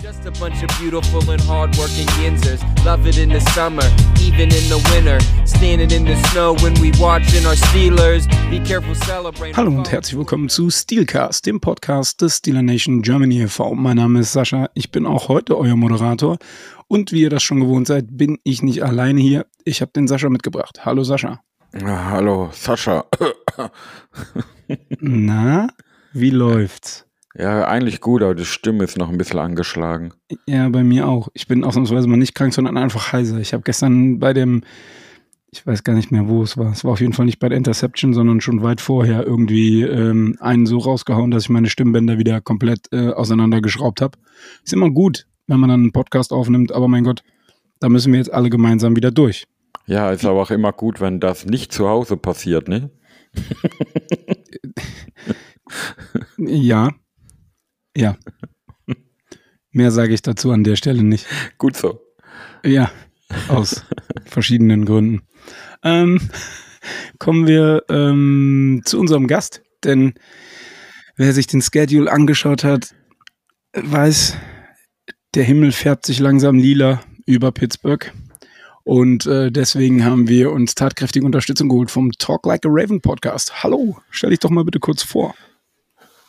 Just a bunch of beautiful and hardworking Yinzers. Love it in the summer, even in the winter. Standing in the snow when we watching our Steelers. Be careful celebrating. Hallo und herzlich willkommen zu Steelcast, dem Podcast des Steeler Nation Germany e.V. Mein Name ist Sascha, ich bin auch heute euer Moderator. Und wie ihr das schon gewohnt seid, bin ich nicht alleine hier. Ich habe den Sascha mitgebracht. Hallo Sascha. Ja, hallo, Sascha. Na, wie läuft's? Ja, eigentlich gut, aber die Stimme ist noch ein bisschen angeschlagen. Ja, bei mir auch. Ich bin ausnahmsweise mal nicht krank, sondern einfach heiser. Ich habe gestern bei dem, ich weiß gar nicht mehr, wo es war. Es war auf jeden Fall nicht bei der Interception, sondern schon weit vorher irgendwie ähm, einen so rausgehauen, dass ich meine Stimmbänder wieder komplett äh, auseinandergeschraubt habe. Ist immer gut, wenn man dann einen Podcast aufnimmt, aber mein Gott, da müssen wir jetzt alle gemeinsam wieder durch. Ja, ist aber auch immer gut, wenn das nicht zu Hause passiert, ne? Ja. Ja. Mehr sage ich dazu an der Stelle nicht. Gut so. Ja, aus verschiedenen Gründen. Ähm, kommen wir ähm, zu unserem Gast, denn wer sich den Schedule angeschaut hat, weiß, der Himmel färbt sich langsam lila über Pittsburgh. Und äh, deswegen haben wir uns tatkräftige Unterstützung geholt vom Talk Like a Raven Podcast. Hallo, stell dich doch mal bitte kurz vor.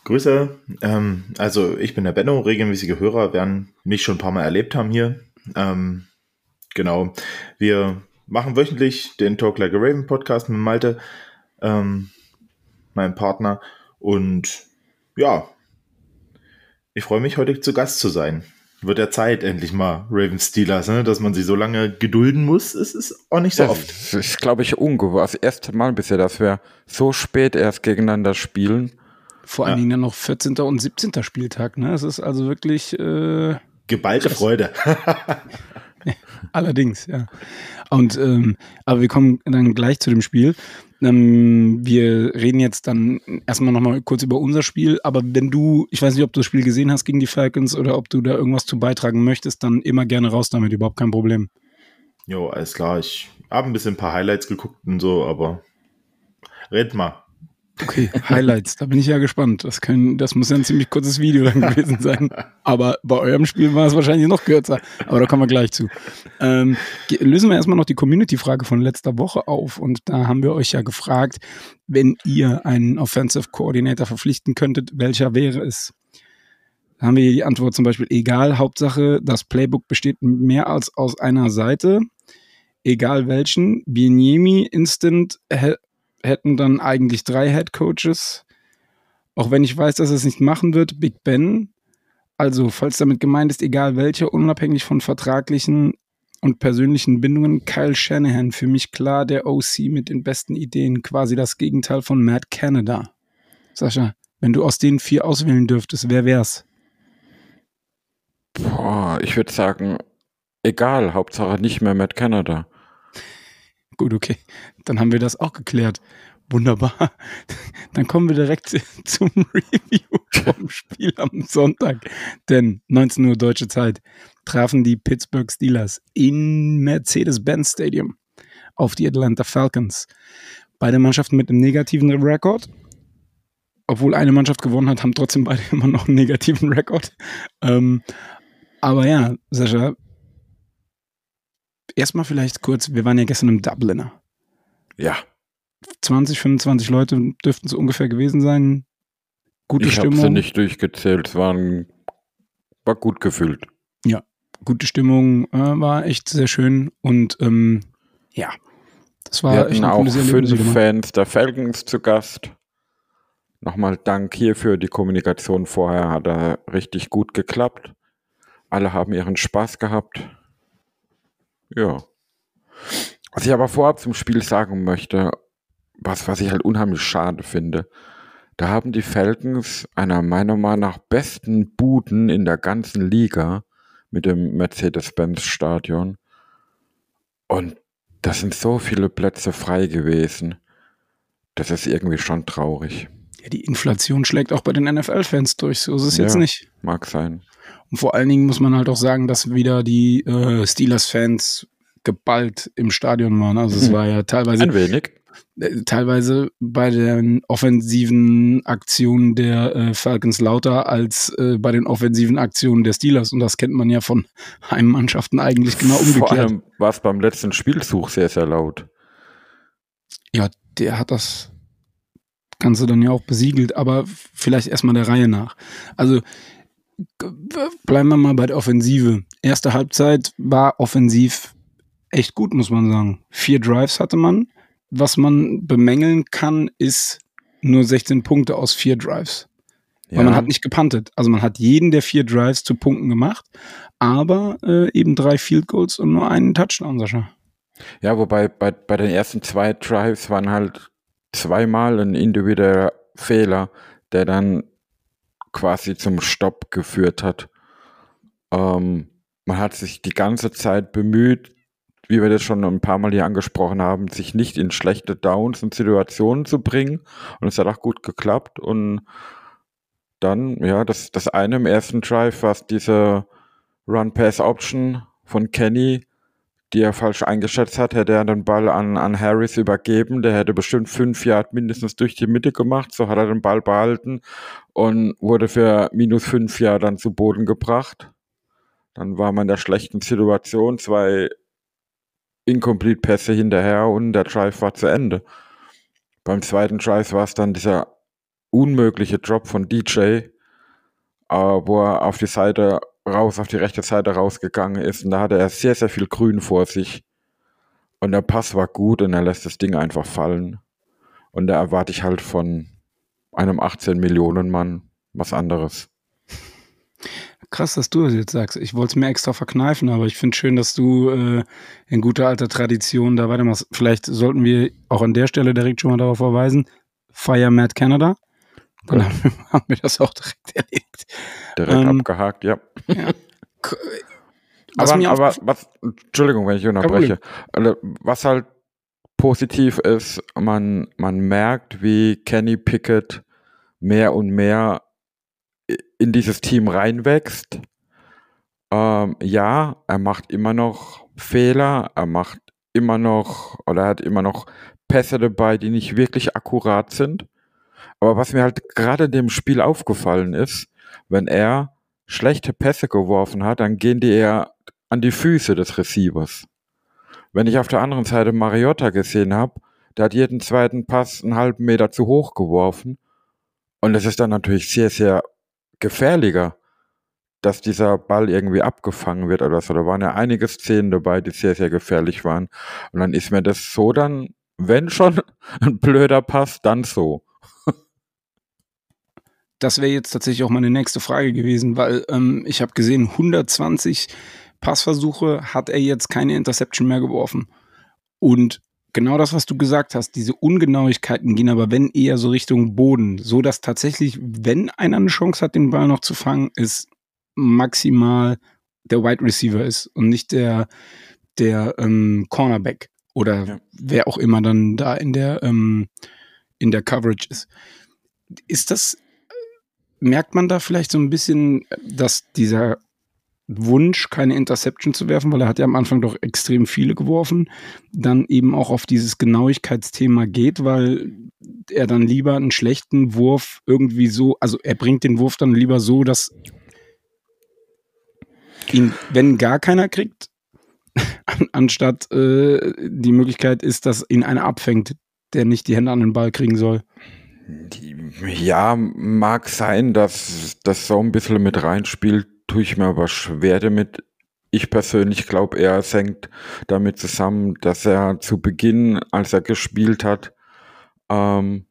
Grüße. Ähm, also ich bin der Benno, regelmäßige Hörer werden mich schon ein paar Mal erlebt haben hier. Ähm, genau. Wir machen wöchentlich den Talk Like a Raven Podcast mit Malte, ähm, meinem Partner. Und ja, ich freue mich heute zu Gast zu sein. Wird der Zeit endlich mal Raven Steelers, ne? dass man sie so lange gedulden muss. Es ist auch nicht so Das oft. ist, ist glaube ich, ungewohnt. Das erste Mal bisher, dass wir so spät erst gegeneinander spielen. Vor allen Ja. Dingen dann noch 14. und 17. Spieltag. Ne? Es ist also wirklich äh, Geballte Freude. allerdings, ja. Und ähm, aber wir kommen dann gleich zu dem Spiel. Ähm, wir reden jetzt dann erstmal nochmal kurz über unser Spiel, aber wenn du, ich weiß nicht, ob du das Spiel gesehen hast gegen die Falcons oder ob du da irgendwas zu beitragen möchtest, dann immer gerne raus damit, überhaupt kein Problem. jo, alles klar. Ich habe ein bisschen ein paar Highlights geguckt und so, aber red mal. Okay, Highlights, da bin ich ja gespannt. Das, können, das muss ja ein ziemlich kurzes Video dann gewesen sein. Aber bei eurem Spiel war es wahrscheinlich noch kürzer. Aber da kommen wir gleich zu. Ähm, lösen wir erstmal noch die Community-Frage von letzter Woche auf. Und da haben wir euch ja gefragt, wenn ihr einen Offensive Coordinator verpflichten könntet, welcher wäre es? Da haben wir hier die Antwort zum Beispiel, egal, Hauptsache, das Playbook besteht mehr als aus einer Seite. Egal welchen. Bieniemi, Instant, hätten dann eigentlich drei Head Coaches. Auch wenn ich weiß, dass er es nicht machen wird, Big Ben. Also, falls damit gemeint ist, egal welcher, unabhängig von vertraglichen und persönlichen Bindungen, Kyle Shanahan, für mich klar der OC mit den besten Ideen, quasi das Gegenteil von Matt Canada. Sascha, wenn du aus den vier auswählen dürftest, wer wär's? Boah, ich würde sagen, egal, Hauptsache nicht mehr mit Canada. Gut, okay. Dann haben wir das auch geklärt. Wunderbar. Dann kommen wir direkt zum Review vom Spiel am Sonntag. Denn 19 Uhr deutsche Zeit trafen die Pittsburgh Steelers in Mercedes-Benz Stadium auf die Atlanta Falcons. Beide Mannschaften mit einem negativen Rekord. Obwohl eine Mannschaft gewonnen hat, haben trotzdem beide immer noch einen negativen Rekord. Ähm, aber ja, Sascha, erstmal vielleicht kurz, wir waren ja gestern im Dubliner. Ja, 20, 25 Leute dürften es ungefähr gewesen sein. Gute ich habe Stimmung. sie nicht durchgezählt. Es waren, war gut gefüllt. Gute Stimmung, äh, war echt sehr schön. Und ähm, ja, das war Wir echt ein auch fünf mal. Fans der Falcons zu Gast. Nochmal Dank hierfür. Die Kommunikation vorher hat da richtig gut geklappt. Alle haben ihren Spaß gehabt. Ja. Was ich aber vorab zum Spiel sagen möchte, was, was ich halt unheimlich schade finde, da haben die Falcons einer meiner Meinung nach besten Buden in der ganzen Liga mit dem Mercedes-Benz-Stadion. Und da sind so viele Plätze frei gewesen. Das ist irgendwie schon traurig. Ja, die Inflation schlägt auch bei den NFL-Fans durch. So ist es Ja. jetzt nicht. Mag sein. Und vor allen Dingen muss man halt auch sagen, dass wieder die äh, Steelers-Fans geballt im Stadion waren. Also es Mhm. war ja teilweise Ein wenig. äh, teilweise bei den offensiven Aktionen der äh, Falcons lauter als äh, bei den offensiven Aktionen der Steelers. Und das kennt man ja von Heimmannschaften eigentlich genau umgekehrt. Vor allem war es beim letzten Spielzug sehr, sehr laut. Ja, der hat das Ganze dann ja auch besiegelt, aber vielleicht erstmal der Reihe nach. Also bleiben wir mal bei der Offensive. Erste Halbzeit war offensiv echt gut, muss man sagen. Vier Drives hatte man. Was man bemängeln kann, ist nur 16 Punkte aus vier Drives. Ja. Weil man hat nicht gepantet. Also man hat jeden der vier Drives zu Punkten gemacht, aber äh, eben drei Field Goals und nur einen Touchdown, Sascha. Ja, wobei bei, bei den ersten zwei Drives waren halt zweimal ein individueller Fehler, der dann quasi zum Stopp geführt hat. Ähm, man hat sich die ganze Zeit bemüht, wie wir das schon ein paar Mal hier angesprochen haben, sich nicht in schlechte Downs und Situationen zu bringen. Und es hat auch gut geklappt. Und dann, ja, das, das eine im ersten Drive, was diese Run-Pass-Option von Kenny, die er falsch eingeschätzt hat, hätte er den Ball an, an Harris übergeben. Der hätte bestimmt fünf Yard mindestens durch die Mitte gemacht. So hat er den Ball behalten und wurde für minus fünf Yard dann zu Boden gebracht. Dann war man in der schlechten Situation, zwei Incomplete-Pässe hinterher und der Drive war zu Ende. Beim zweiten Drive war es dann dieser unmögliche Drop von DJ, äh, wo er auf die Seite raus, auf die rechte Seite rausgegangen ist und da hatte er sehr, sehr viel Grün vor sich. Und der Pass war gut und er lässt das Ding einfach fallen. Und da erwarte ich halt von einem 18 Millionen Mann was anderes. Krass, dass du das jetzt sagst. Ich wollte es mir extra verkneifen, aber ich finde schön, dass du äh, in guter alter Tradition da weitermachst. Vielleicht sollten wir auch an der Stelle direkt schon mal darauf verweisen. Fire Mad Canada. Dann haben wir das auch direkt erledigt. Direkt ähm, abgehakt, ja. ja. Was aber, aber was, Entschuldigung, wenn ich unterbreche. Also, was halt positiv ist, man, man merkt, wie Kenny Pickett mehr und mehr in dieses Team reinwächst. Ähm, ja, er macht immer noch Fehler, er macht immer noch oder er hat immer noch Pässe dabei, die nicht wirklich akkurat sind. Aber was mir halt gerade in dem Spiel aufgefallen ist, wenn er schlechte Pässe geworfen hat, dann gehen die eher an die Füße des Receivers. Wenn ich auf der anderen Seite Mariota gesehen habe, der hat jeden zweiten Pass einen halben Meter zu hoch geworfen. Und das ist dann natürlich sehr, sehr gefährlicher, dass dieser Ball irgendwie abgefangen wird oder so. Da waren ja einige Szenen dabei, die sehr, sehr gefährlich waren. Und dann ist mir das so dann, wenn schon ein blöder Pass, dann so. Das wäre jetzt tatsächlich auch meine nächste Frage gewesen, weil ähm, ich habe gesehen, 120 Passversuche hat er jetzt keine Interception mehr geworfen. Und genau das, was du gesagt hast, diese Ungenauigkeiten gehen aber wenn eher so Richtung Boden, so dass tatsächlich, wenn einer eine Chance hat, den Ball noch zu fangen, ist maximal der Wide Receiver ist und nicht der, der ähm, Cornerback oder ja. wer auch immer dann da in der, ähm, in der Coverage ist. Ist das, merkt man da vielleicht so ein bisschen, dass dieser Wunsch, keine Interception zu werfen, weil er hat ja am Anfang doch extrem viele geworfen, dann eben auch auf dieses Genauigkeitsthema geht, weil er dann lieber einen schlechten Wurf irgendwie so, also er bringt den Wurf dann lieber so, dass ihn, wenn gar keiner kriegt, anstatt äh, die Möglichkeit ist, dass ihn einer abfängt, der nicht die Hände an den Ball kriegen soll. Ja, mag sein, dass das so ein bisschen mit reinspielt tue ich mir aber schwer damit. Ich persönlich glaube, er hängt damit zusammen, dass er zu Beginn, als er gespielt hat, ähm,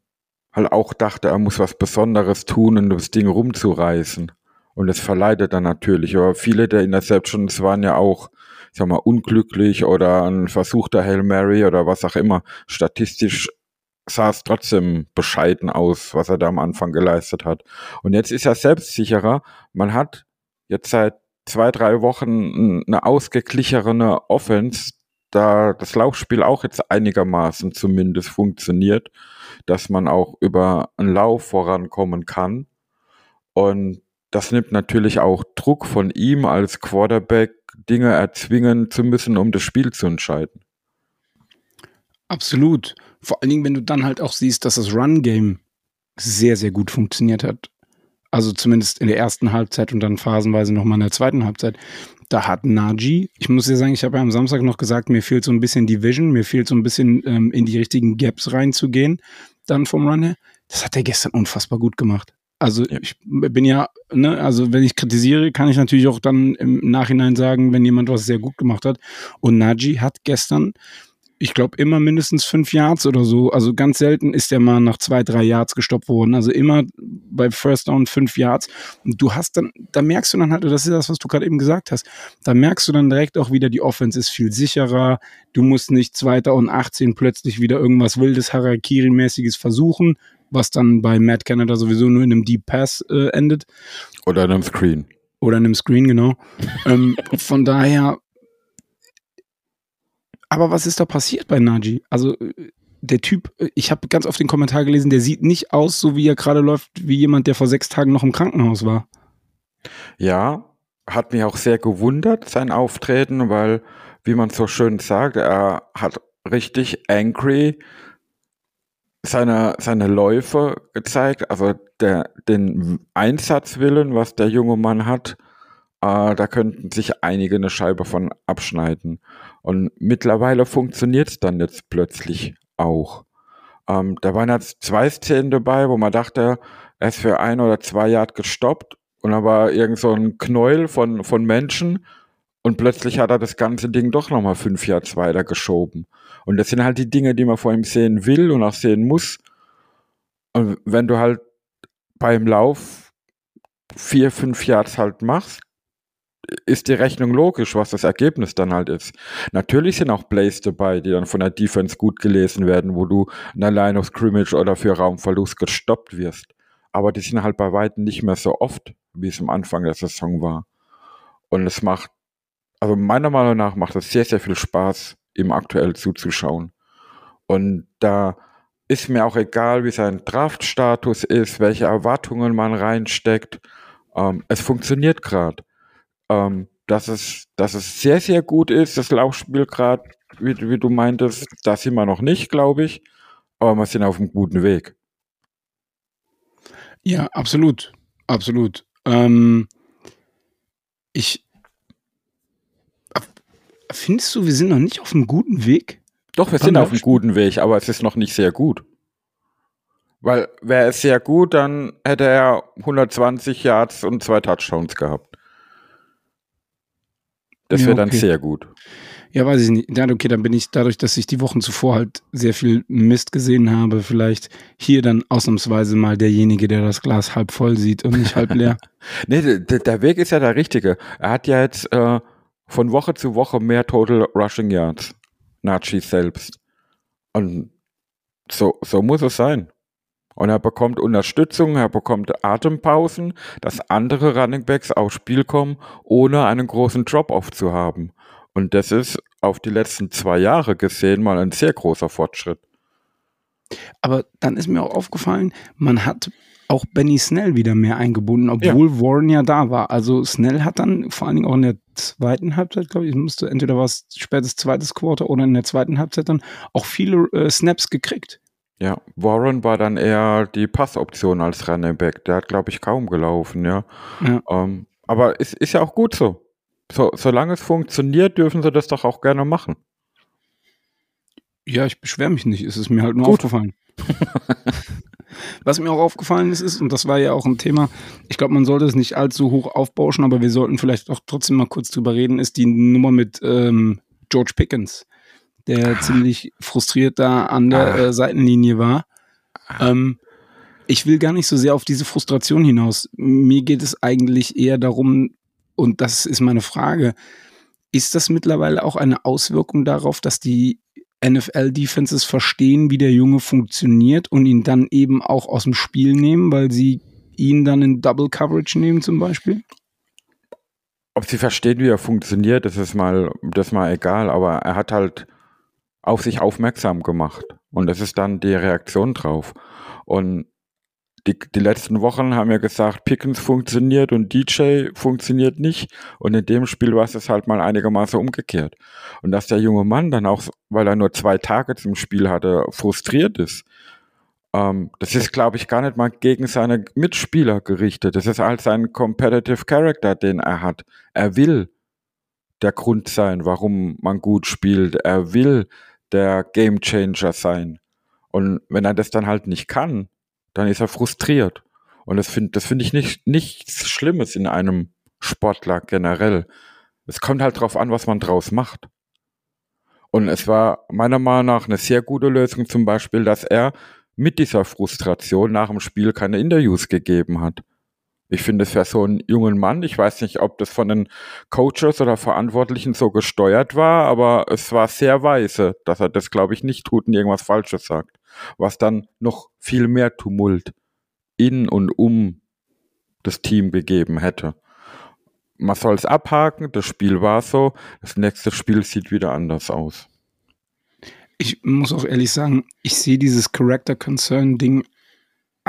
halt auch dachte, er muss was Besonderes tun, um das Ding rumzureißen. Und das verleitet er natürlich. Aber viele der Interceptions waren ja auch, sag mal, unglücklich oder ein versuchter Hail Mary oder was auch immer. Statistisch sah es trotzdem bescheiden aus, was er da am Anfang geleistet hat. Und jetzt ist er selbstsicherer. Man hat jetzt seit zwei, drei Wochen eine ausgeglichenere Offense, da das Laufspiel auch jetzt einigermaßen zumindest funktioniert, dass man auch über einen Lauf vorankommen kann. Und das nimmt natürlich auch Druck von ihm als Quarterback, Dinge erzwingen zu müssen, um das Spiel zu entscheiden. Absolut. Vor allen Dingen, wenn du dann halt auch siehst, dass das Run-Game sehr, sehr gut funktioniert hat. Also zumindest in der ersten Halbzeit und dann phasenweise nochmal in der zweiten Halbzeit. Da hat Naji, ich muss dir sagen, ich habe ja am Samstag noch gesagt, mir fehlt so ein bisschen die Vision, mir fehlt so ein bisschen ähm, in die richtigen Gaps reinzugehen, dann vom Run her. Das hat er gestern unfassbar gut gemacht. Also ich bin ja, ne, also wenn ich kritisiere, kann ich natürlich auch dann im Nachhinein sagen, wenn jemand was sehr gut gemacht hat. Und Naji hat gestern ich glaube, immer mindestens fünf Yards oder so. Also ganz selten ist der mal nach zwei, drei Yards gestoppt worden. Also immer bei First Down fünf Yards. Und du hast dann, da merkst du dann halt, das ist das, was du gerade eben gesagt hast, da merkst du dann direkt auch wieder, die Offense ist viel sicherer. Du musst nicht zweiter und 18 plötzlich wieder irgendwas wildes, Harakiri-mäßiges versuchen, was dann bei Matt Canada sowieso nur in einem Deep Pass äh, endet. Oder in einem Screen. Oder in einem Screen, genau. ähm, von daher, aber was ist da passiert bei Naji? Also der Typ, ich habe ganz oft den Kommentar gelesen, der sieht nicht aus, so wie er gerade läuft, wie jemand, der vor sechs Tagen noch im Krankenhaus war. Ja, hat mich auch sehr gewundert, sein Auftreten, weil, wie man so schön sagt, er hat richtig angry seine, seine Läufe gezeigt, also der, den Einsatzwillen, was der junge Mann hat, äh, da könnten sich einige eine Scheibe von abschneiden. Und mittlerweile funktioniert es dann jetzt plötzlich auch. Ähm, da waren jetzt zwei Szenen dabei, wo man dachte, er ist für ein oder zwei Jahre gestoppt und da war irgend so ein Knäuel von, von Menschen und plötzlich hat er das ganze Ding doch nochmal fünf Jahre weiter geschoben. Und das sind halt die Dinge, die man vor ihm sehen will und auch sehen muss. Und wenn du halt beim Lauf vier, fünf Yards halt machst, ist die Rechnung logisch, was das Ergebnis dann halt ist. Natürlich sind auch Plays dabei, die dann von der Defense gut gelesen werden, wo du in der Line of Scrimmage oder für Raumverlust gestoppt wirst. Aber die sind halt bei weitem nicht mehr so oft, wie es am Anfang der Saison war. Und es macht, also meiner Meinung nach macht es sehr, sehr viel Spaß, ihm aktuell zuzuschauen. Und da ist mir auch egal, wie sein Draftstatus ist, welche Erwartungen man reinsteckt. Ähm, es funktioniert gerade ähm, dass, es, dass es sehr, sehr gut ist, das Laufspiel gerade, wie, wie du meintest, da sind wir noch nicht, glaube ich, aber wir sind auf einem guten Weg. Ja, absolut. Absolut. Ähm, ich. Findest du, wir sind noch nicht auf einem guten Weg? Doch, wir sind auf einem guten Weg, aber es ist noch nicht sehr gut. Weil wäre es sehr gut, dann hätte er 120 Yards und zwei Touchdowns gehabt. Das wäre ja, okay. dann sehr gut. Ja, weiß ich nicht. Ja, okay, dann bin ich dadurch, dass ich die Wochen zuvor halt sehr viel Mist gesehen habe, vielleicht hier dann ausnahmsweise mal derjenige, der das Glas halb voll sieht und nicht halb leer. nee, der, der, Weg ist ja der richtige. Er hat ja jetzt äh, von Woche zu Woche mehr Total Rushing Yards. Nachi selbst. Und so, so muss es sein. Und er bekommt Unterstützung, er bekommt Atempausen, dass andere Running Backs aufs Spiel kommen, ohne einen großen Drop-off zu haben. Und das ist auf die letzten zwei Jahre gesehen mal ein sehr großer Fortschritt. Aber dann ist mir auch aufgefallen, man hat auch Benny Snell wieder mehr eingebunden, obwohl ja. Warren ja da war. Also Snell hat dann vor allen Dingen auch in der zweiten Halbzeit, glaube ich, musste entweder war es spätes zweites Quarter oder in der zweiten Halbzeit dann auch viele äh, Snaps gekriegt. Ja, Warren war dann eher die Passoption als Running Back. Der hat, glaube ich, kaum gelaufen, ja. ja. Ähm, aber es ist ja auch gut so. so. Solange es funktioniert, dürfen sie das doch auch gerne machen. Ja, ich beschwere mich nicht. Es ist mir halt nur gut. aufgefallen. Was mir auch aufgefallen ist, ist, und das war ja auch ein Thema, ich glaube, man sollte es nicht allzu hoch aufbauschen, aber wir sollten vielleicht auch trotzdem mal kurz drüber reden, ist die Nummer mit ähm, George Pickens der ah. ziemlich frustriert da an der ah. äh, Seitenlinie war. Ah. Ähm, ich will gar nicht so sehr auf diese Frustration hinaus. Mir geht es eigentlich eher darum, und das ist meine Frage, ist das mittlerweile auch eine Auswirkung darauf, dass die NFL-Defenses verstehen, wie der Junge funktioniert und ihn dann eben auch aus dem Spiel nehmen, weil sie ihn dann in Double Coverage nehmen zum Beispiel? Ob sie verstehen, wie er funktioniert, das ist mal, das ist mal egal, aber er hat halt auf sich aufmerksam gemacht. Und das ist dann die Reaktion drauf. Und die, die letzten Wochen haben ja gesagt, Pickens funktioniert und DJ funktioniert nicht. Und in dem Spiel war es halt mal einigermaßen umgekehrt. Und dass der junge Mann dann auch, weil er nur zwei Tage zum Spiel hatte, frustriert ist, ähm, das ist, glaube ich, gar nicht mal gegen seine Mitspieler gerichtet. Das ist halt sein Competitive Character, den er hat. Er will der Grund sein, warum man gut spielt. Er will der Game Changer sein. Und wenn er das dann halt nicht kann, dann ist er frustriert. Und das finde das finde ich nicht, nichts Schlimmes in einem Sportler generell. Es kommt halt drauf an, was man draus macht. Und es war meiner Meinung nach eine sehr gute Lösung zum Beispiel, dass er mit dieser Frustration nach dem Spiel keine Interviews gegeben hat. Ich finde es für so einen jungen Mann, ich weiß nicht, ob das von den Coaches oder Verantwortlichen so gesteuert war, aber es war sehr weise, dass er das, glaube ich, nicht tut und irgendwas Falsches sagt. Was dann noch viel mehr Tumult in und um das Team gegeben hätte. Man soll es abhaken, das Spiel war so, das nächste Spiel sieht wieder anders aus ich muss auch ehrlich sagen, ich sehe dieses Character Concern Ding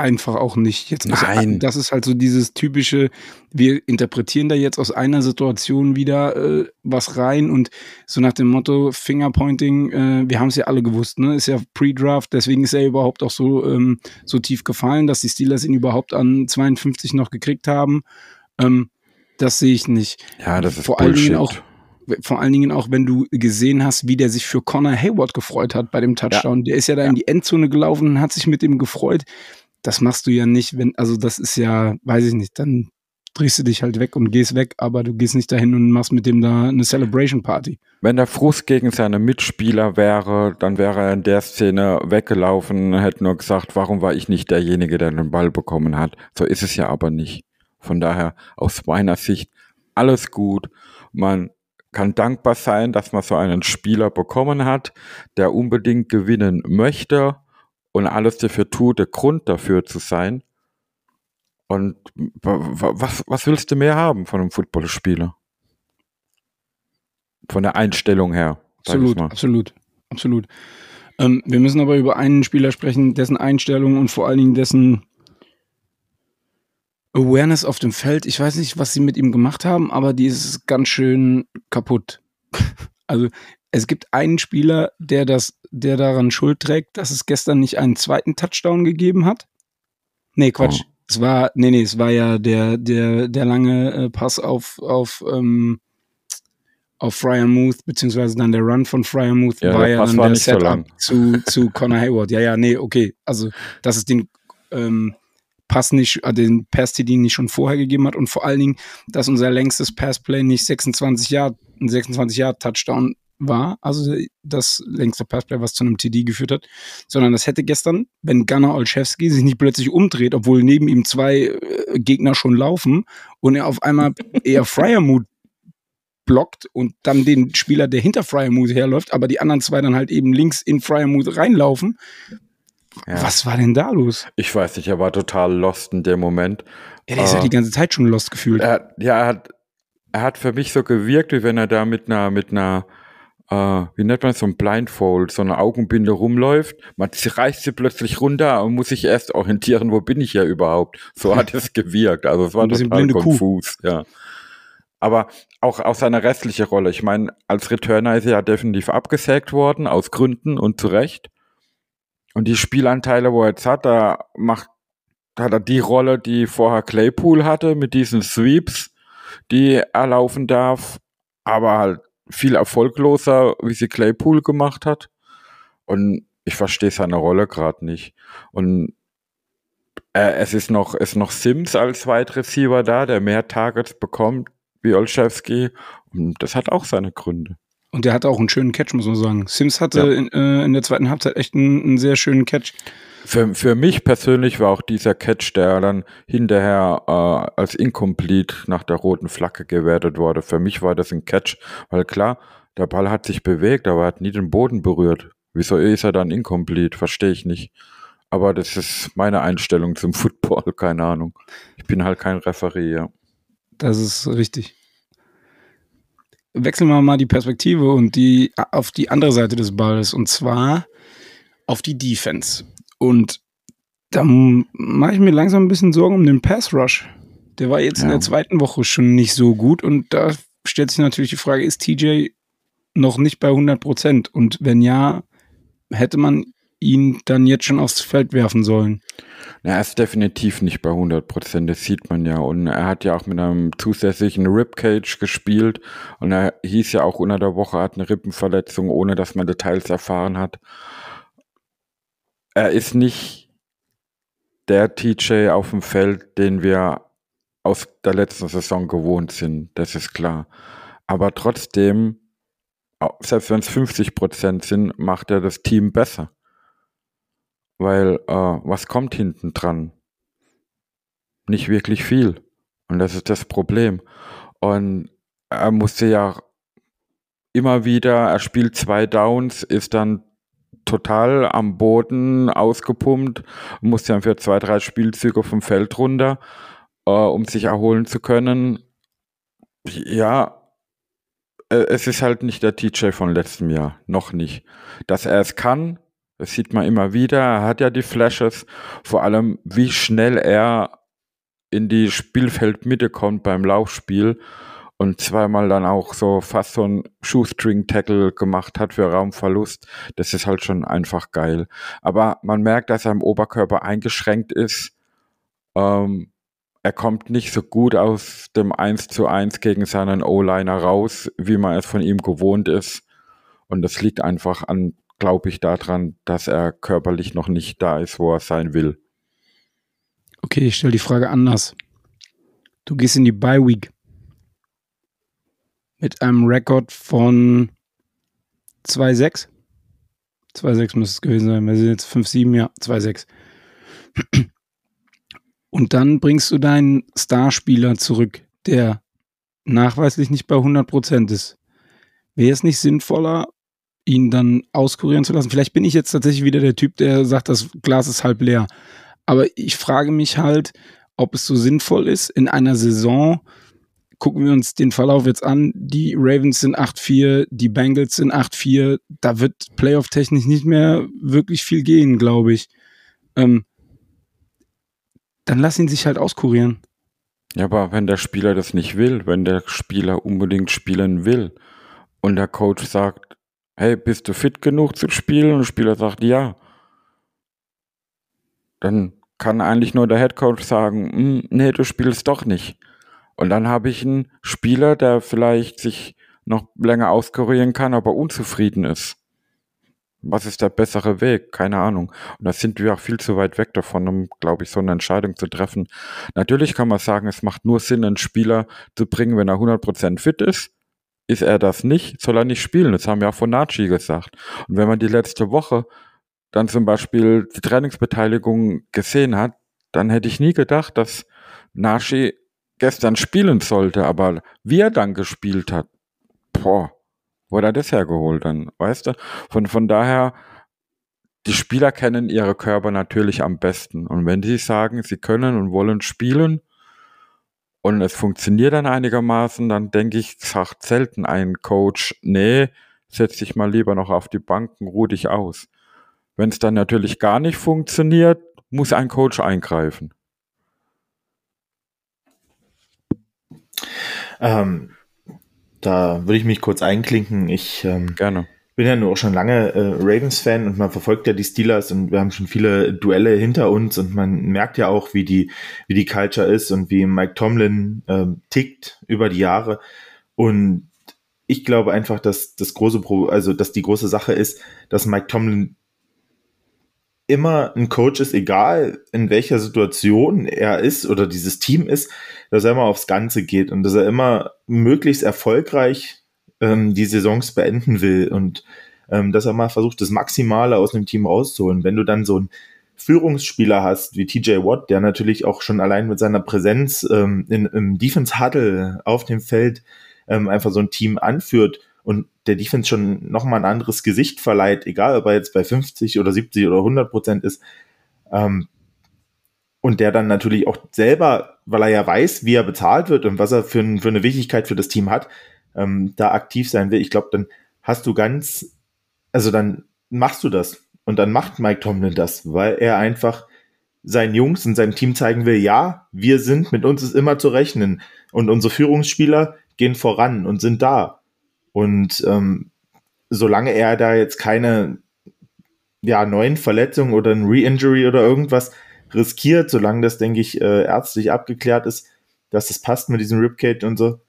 einfach auch nicht. Jetzt Nein. das ist halt so dieses typische, wir interpretieren da jetzt aus einer Situation wieder äh, was rein und so nach dem Motto Fingerpointing, äh, wir haben es ja alle gewusst, ne? Ist ja Pre-Draft, deswegen ist er überhaupt auch so, ähm, so tief gefallen, dass die Steelers ihn überhaupt an 52 noch gekriegt haben. Ähm, das sehe ich nicht. Ja, das ist Vor Bullshit. allen Dingen auch vor allen Dingen auch, wenn du gesehen hast, wie der sich für Connor Hayward gefreut hat bei dem Touchdown. Ja. Der ist ja da ja. in die Endzone gelaufen und hat sich mit dem gefreut. Das machst du ja nicht, wenn, also das ist ja, weiß ich nicht, dann drehst du dich halt weg und gehst weg, aber du gehst nicht dahin und machst mit dem da eine Celebration Party. Wenn der Frust gegen seine Mitspieler wäre, dann wäre er in der Szene weggelaufen hätte nur gesagt, warum war ich nicht derjenige, der den Ball bekommen hat. So ist es ja aber nicht. Von daher, aus meiner Sicht, alles gut. Man kann dankbar sein, dass man so einen Spieler bekommen hat, der unbedingt gewinnen möchte und alles dafür tut, der Grund dafür zu sein. Und was, was willst du mehr haben von einem Footballspieler? Von der Einstellung her. Absolut, absolut, absolut. Ähm, wir müssen aber über einen Spieler sprechen, dessen Einstellung und vor allen Dingen dessen Awareness auf dem Feld. Ich weiß nicht, was sie mit ihm gemacht haben, aber die ist ganz schön kaputt. also es gibt einen Spieler, der das, der daran Schuld trägt, dass es gestern nicht einen zweiten Touchdown gegeben hat. Nee, Quatsch. Oh. Es war, nee, nee, es war ja der, der, der lange äh, Pass auf, auf, ähm, auf Fryermuth, beziehungsweise dann der Run von Fryermuth ja, war ja Pass dann war der nicht so Setup lang. zu, zu Connor Hayward. Ja, ja, nee, okay. Also, dass es den ähm, Pass nicht, äh, den Pass-TD nicht schon vorher gegeben hat und vor allen Dingen, dass unser längstes Passplay nicht 26 Jahre, ein 26 Jahre Touchdown war, also das längste Passplay, was zu einem TD geführt hat, sondern das hätte gestern, wenn Gunnar Olszewski sich nicht plötzlich umdreht, obwohl neben ihm zwei äh, Gegner schon laufen und er auf einmal eher Fryermut blockt und dann den Spieler, der hinter Fryermuth herläuft, aber die anderen zwei dann halt eben links in Fryermuth reinlaufen. Ja. Was war denn da los? Ich weiß nicht, er war total lost in dem Moment. Ja, der ist ja Äh, die ganze Zeit schon lost gefühlt. Er, ja, er hat, er hat für mich so gewirkt, wie wenn er da mit einer, mit einer, äh, wie nennt man so ein Blindfold, so eine Augenbinde rumläuft. Man reißt sie plötzlich runter und muss sich erst orientieren, wo bin ich ja überhaupt. So hat es gewirkt. Also es war Ein bisschen total blinde Kuh. konfus, ja. Aber auch, auch seine restliche Rolle. Ich meine, als Returner ist er ja definitiv abgesägt worden, aus Gründen und zu Recht. Und die Spielanteile, wo er jetzt hat, da macht, hat er die Rolle, die vorher Claypool hatte, mit diesen Sweeps, die er laufen darf, aber halt viel erfolgloser, wie sie Claypool gemacht hat. Und ich verstehe seine Rolle gerade nicht. Und äh, es ist noch, ist noch Sims als Wide Receiver da, der mehr Targets bekommt wie Olszewski. Und das hat auch seine Gründe. Und der hatte auch einen schönen Catch, muss man sagen. Sims hatte Ja. in, äh, in der zweiten Halbzeit echt einen, einen sehr schönen Catch. Für, für mich persönlich war auch dieser Catch, der dann hinterher äh, als incomplete nach der roten Flagge gewertet wurde. Für mich war das ein Catch, weil klar, der Ball hat sich bewegt, aber er hat nie den Boden berührt. Wieso ist er dann incomplete? Verstehe ich nicht. Aber das ist meine Einstellung zum Football, keine Ahnung. Ich bin halt kein Referee, ja. Das ist richtig. Wechseln wir mal die Perspektive und die auf die andere Seite des Balles und zwar auf die Defense. Und Da mache ich mir langsam ein bisschen Sorgen um den Pass Rush. Der war jetzt ja. in der zweiten Woche schon nicht so gut und da stellt sich natürlich die Frage, ist TJ noch nicht bei 100 Prozent? Und wenn ja, hätte man ihn dann jetzt schon aufs Feld werfen sollen? Na, er ist definitiv nicht bei 100 Prozent, das sieht man ja. Und er hat ja auch mit einem zusätzlichen Ribcage gespielt. Und er hieß ja auch unter der Woche, hat eine Rippenverletzung, ohne dass man Details erfahren hat. Er ist nicht der TJ auf dem Feld, den wir aus der letzten Saison gewohnt sind, das ist klar. Aber trotzdem, selbst wenn es 50 Prozent sind, macht er das Team besser. Weil äh, was kommt hinten dran? Nicht wirklich viel. Und das ist das Problem. Und er musste ja immer wieder, er spielt zwei Downs, ist dann total am Boden ausgepumpt, musste dann für zwei, drei Spielzüge vom Feld runter, äh, um sich erholen zu können. Ja, äh, es ist halt nicht der TJ von letztem Jahr, noch nicht. Dass er es kann, das sieht man immer wieder. Er hat ja die Flashes, vor allem wie schnell er in die Spielfeldmitte kommt beim Laufspiel und zweimal dann auch so fast so ein Shoestring-Tackle gemacht hat für Raumverlust. Das ist halt schon einfach geil. Aber man merkt, dass er im Oberkörper eingeschränkt ist. Ähm, er kommt nicht so gut aus dem 1 zu 1 gegen seinen O-Liner raus, wie man es von ihm gewohnt ist. Und das liegt einfach an glaube ich daran, dass er körperlich noch nicht da ist, wo er sein will. Okay, ich stelle die Frage anders. Du gehst in die Bye Week mit einem Rekord von 2,6. 2,6 müsste es gewesen sein. Wir sind jetzt 5,7, ja, 2,6. Und dann bringst du deinen Starspieler zurück, der nachweislich nicht bei 100% ist. Wäre es nicht sinnvoller, ihn dann auskurieren zu lassen. Vielleicht bin ich jetzt tatsächlich wieder der Typ, der sagt, das Glas ist halb leer. Aber ich frage mich halt, ob es so sinnvoll ist, in einer Saison, gucken wir uns den Verlauf jetzt an, die Ravens sind 8-4, die Bengals sind 8-4, da wird Playoff-technisch nicht mehr wirklich viel gehen, glaube ich. Ähm, dann lass ihn sich halt auskurieren. Ja, aber wenn der Spieler das nicht will, wenn der Spieler unbedingt spielen will und der Coach sagt, hey, bist du fit genug zu spielen? Und der Spieler sagt, ja. Dann kann eigentlich nur der Headcoach sagen, hm, nee, du spielst doch nicht. Und dann habe ich einen Spieler, der vielleicht sich noch länger auskurieren kann, aber unzufrieden ist. Was ist der bessere Weg? Keine Ahnung. Und da sind wir auch viel zu weit weg davon, um, glaube ich, so eine Entscheidung zu treffen. Natürlich kann man sagen, es macht nur Sinn, einen Spieler zu bringen, wenn er 100% fit ist ist er das nicht, soll er nicht spielen. Das haben ja auch von Nachi gesagt. Und wenn man die letzte Woche dann zum Beispiel die Trainingsbeteiligung gesehen hat, dann hätte ich nie gedacht, dass Nachi gestern spielen sollte, aber wie er dann gespielt hat, boah, wo hat er das hergeholt dann, weißt du? Von, von daher, die Spieler kennen ihre Körper natürlich am besten. Und wenn sie sagen, sie können und wollen spielen, und es funktioniert dann einigermaßen, dann denke ich, sagt selten ein Coach, nee, setz dich mal lieber noch auf die Banken, ruh dich aus. Wenn es dann natürlich gar nicht funktioniert, muss ein Coach eingreifen. Ähm, da würde ich mich kurz einklinken. Ich ähm, gerne bin ja nur auch schon lange äh, Ravens-Fan und man verfolgt ja die Steelers und wir haben schon viele Duelle hinter uns und man merkt ja auch, wie die, wie die Culture ist und wie Mike Tomlin äh, tickt über die Jahre. Und ich glaube einfach, dass das große Pro, also dass die große Sache ist, dass Mike Tomlin immer ein Coach ist, egal in welcher Situation er ist oder dieses Team ist, dass er immer aufs Ganze geht und dass er immer möglichst erfolgreich ähm, die Saisons beenden will und ähm, dass er mal versucht, das Maximale aus einem Team rauszuholen. Wenn du dann so einen Führungsspieler hast wie TJ Watt, der natürlich auch schon allein mit seiner Präsenz ähm, in, im Defense Huddle auf dem Feld ähm, einfach so ein Team anführt und der Defense schon nochmal ein anderes Gesicht verleiht, egal ob er jetzt bei 50 oder 70 oder 100 Prozent ist, ähm, und der dann natürlich auch selber, weil er ja weiß, wie er bezahlt wird und was er für, für eine Wichtigkeit für das Team hat, ähm, da aktiv sein will, ich glaube, dann hast du ganz, also dann machst du das. Und dann macht Mike Tomlin das, weil er einfach seinen Jungs und seinem Team zeigen will, ja, wir sind, mit uns ist immer zu rechnen. Und unsere Führungsspieler gehen voran und sind da. Und ähm, solange er da jetzt keine ja, neuen Verletzungen oder ein Re-Injury oder irgendwas riskiert, solange das, denke ich, äh, ärztlich abgeklärt ist, dass das passt mit diesem Ripcage und so.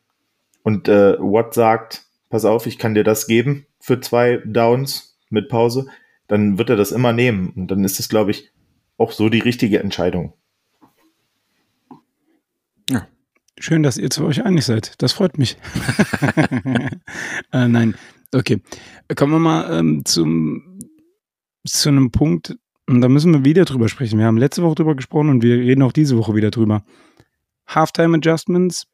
Und äh, Watt sagt, pass auf, ich kann dir das geben für zwei Downs mit Pause, dann wird er das immer nehmen. Und dann ist es, glaube ich, auch so die richtige Entscheidung. Ja. Schön, dass ihr zu euch einig seid. Das freut mich. äh, nein, okay. Kommen wir mal ähm, zum, zu einem Punkt, und da müssen wir wieder drüber sprechen. Wir haben letzte Woche drüber gesprochen und wir reden auch diese Woche wieder drüber. Halftime Adjustments,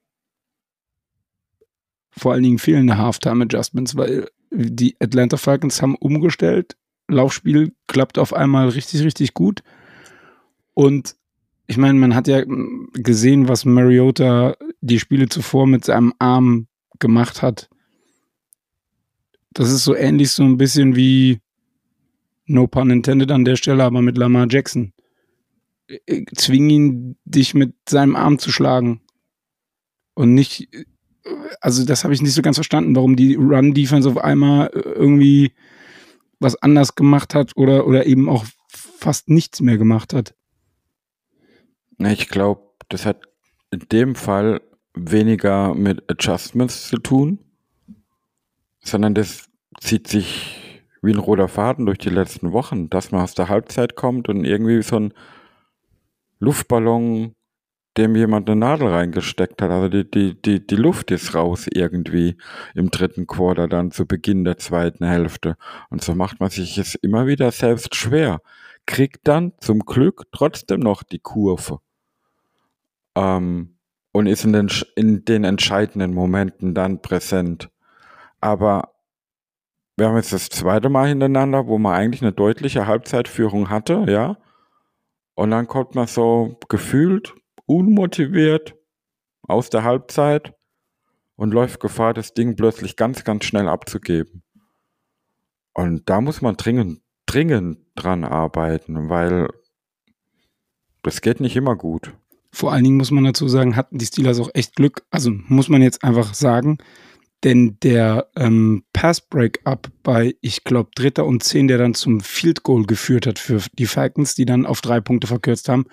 vor allen Dingen fehlende Halftime Adjustments, weil die Atlanta Falcons haben umgestellt. Laufspiel klappt auf einmal richtig, richtig gut. Und ich meine, man hat ja gesehen, was Mariota die Spiele zuvor mit seinem Arm gemacht hat. Das ist so ähnlich so ein bisschen wie No pun intended an der Stelle, aber mit Lamar Jackson. Zwing ihn, dich mit seinem Arm zu schlagen. Und nicht also das habe ich nicht so ganz verstanden, warum die Run-Defense auf einmal äh, irgendwie was anders gemacht hat oder, oder eben auch fast nichts mehr gemacht hat. Ich glaube, das hat in dem Fall weniger mit Adjustments zu tun, sondern das zieht sich wie ein roter Faden durch die letzten Wochen, dass man aus der Halbzeit kommt und irgendwie so ein Luftballon dem jemand eine Nadel reingesteckt hat. Also die, die, die, die Luft ist raus irgendwie im dritten Quarter dann zu Beginn der zweiten Hälfte. Und so macht man sich es immer wieder selbst schwer. Kriegt dann zum Glück trotzdem noch die Kurve. Ähm, und ist in den, in den entscheidenden Momenten dann präsent. Aber wir haben jetzt das zweite Mal hintereinander, wo man eigentlich eine deutliche Halbzeitführung hatte, ja. Und dann kommt man so gefühlt unmotiviert aus der Halbzeit und läuft Gefahr, das Ding plötzlich ganz, ganz schnell abzugeben. Und da muss man dringend, dringend dran arbeiten, weil das geht nicht immer gut. Vor allen Dingen muss man dazu sagen, hatten die Steelers auch echt Glück. Also muss man jetzt einfach sagen, denn der ähm, Pass-Break-Up bei, ich glaube, Dritter und Zehn, der dann zum Field Goal geführt hat für die Falcons, die dann auf drei Punkte verkürzt haben,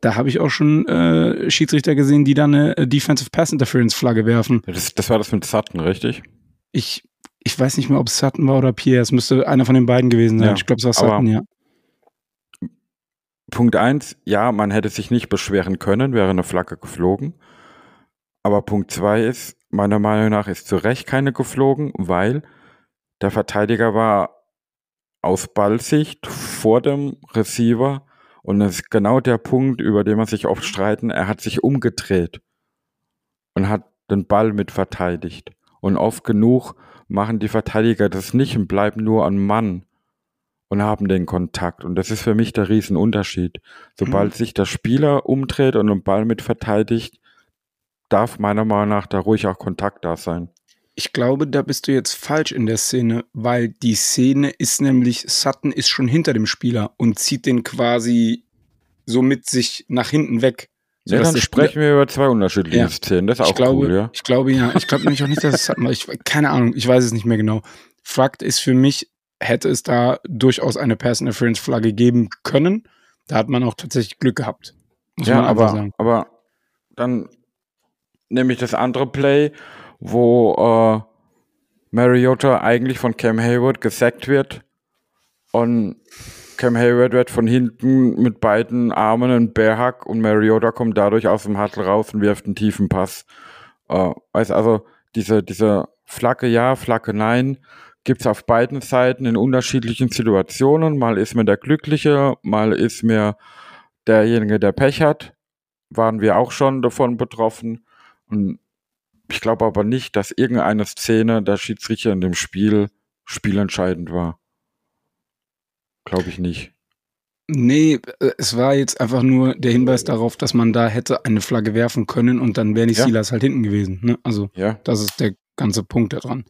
da habe ich auch schon äh, Schiedsrichter gesehen, die da eine äh, Defensive Pass Interference Flagge werfen. Das, das war das mit Sutton, richtig? Ich, ich weiß nicht mehr, ob es Sutton war oder Pierre. Es müsste einer von den beiden gewesen sein. Ja, ich glaube, es war Sutton, ja. Punkt eins, ja, man hätte sich nicht beschweren können, wäre eine Flagge geflogen. Aber Punkt zwei ist, meiner Meinung nach ist zu Recht keine geflogen, weil der Verteidiger war aus Ballsicht vor dem Receiver und das ist genau der Punkt, über den man sich oft streiten. Er hat sich umgedreht und hat den Ball mit verteidigt. Und oft genug machen die Verteidiger das nicht und bleiben nur an Mann und haben den Kontakt. Und das ist für mich der Riesenunterschied. Sobald mhm. sich der Spieler umdreht und den Ball mit verteidigt, darf meiner Meinung nach da ruhig auch Kontakt da sein. Ich glaube, da bist du jetzt falsch in der Szene, weil die Szene ist nämlich, Sutton ist schon hinter dem Spieler und zieht den quasi so mit sich nach hinten weg. Ja, dann sprechen wir über zwei unterschiedliche ja. Szenen. Das ist auch glaube, cool, ja. Ich glaube ja. Ich glaube nämlich auch nicht, dass es Sutton war. Ich, keine Ahnung, ich weiß es nicht mehr genau. Fakt ist für mich, hätte es da durchaus eine Pass Interference Flagge geben können. Da hat man auch tatsächlich Glück gehabt. ja, aber, aber dann nehme ich das andere Play wo äh, Mariota eigentlich von Cam Hayward gesackt wird und Cam Hayward wird von hinten mit beiden Armen ein Bärhack und Mariota kommt dadurch aus dem Hattel raus und wirft einen tiefen Pass. Äh, weiß also, diese, diese Flagge ja, Flagge nein, gibt's auf beiden Seiten in unterschiedlichen Situationen. Mal ist mir der Glückliche, mal ist mir derjenige, der Pech hat. Waren wir auch schon davon betroffen. Und ich glaube aber nicht, dass irgendeine Szene der Schiedsrichter in dem Spiel spielentscheidend war. Glaube ich nicht. Nee, äh, es war jetzt einfach nur der Hinweis darauf, dass man da hätte eine Flagge werfen können und dann wären die ja. Steelers halt hinten gewesen. Ne? Also, ja. das ist der ganze Punkt daran.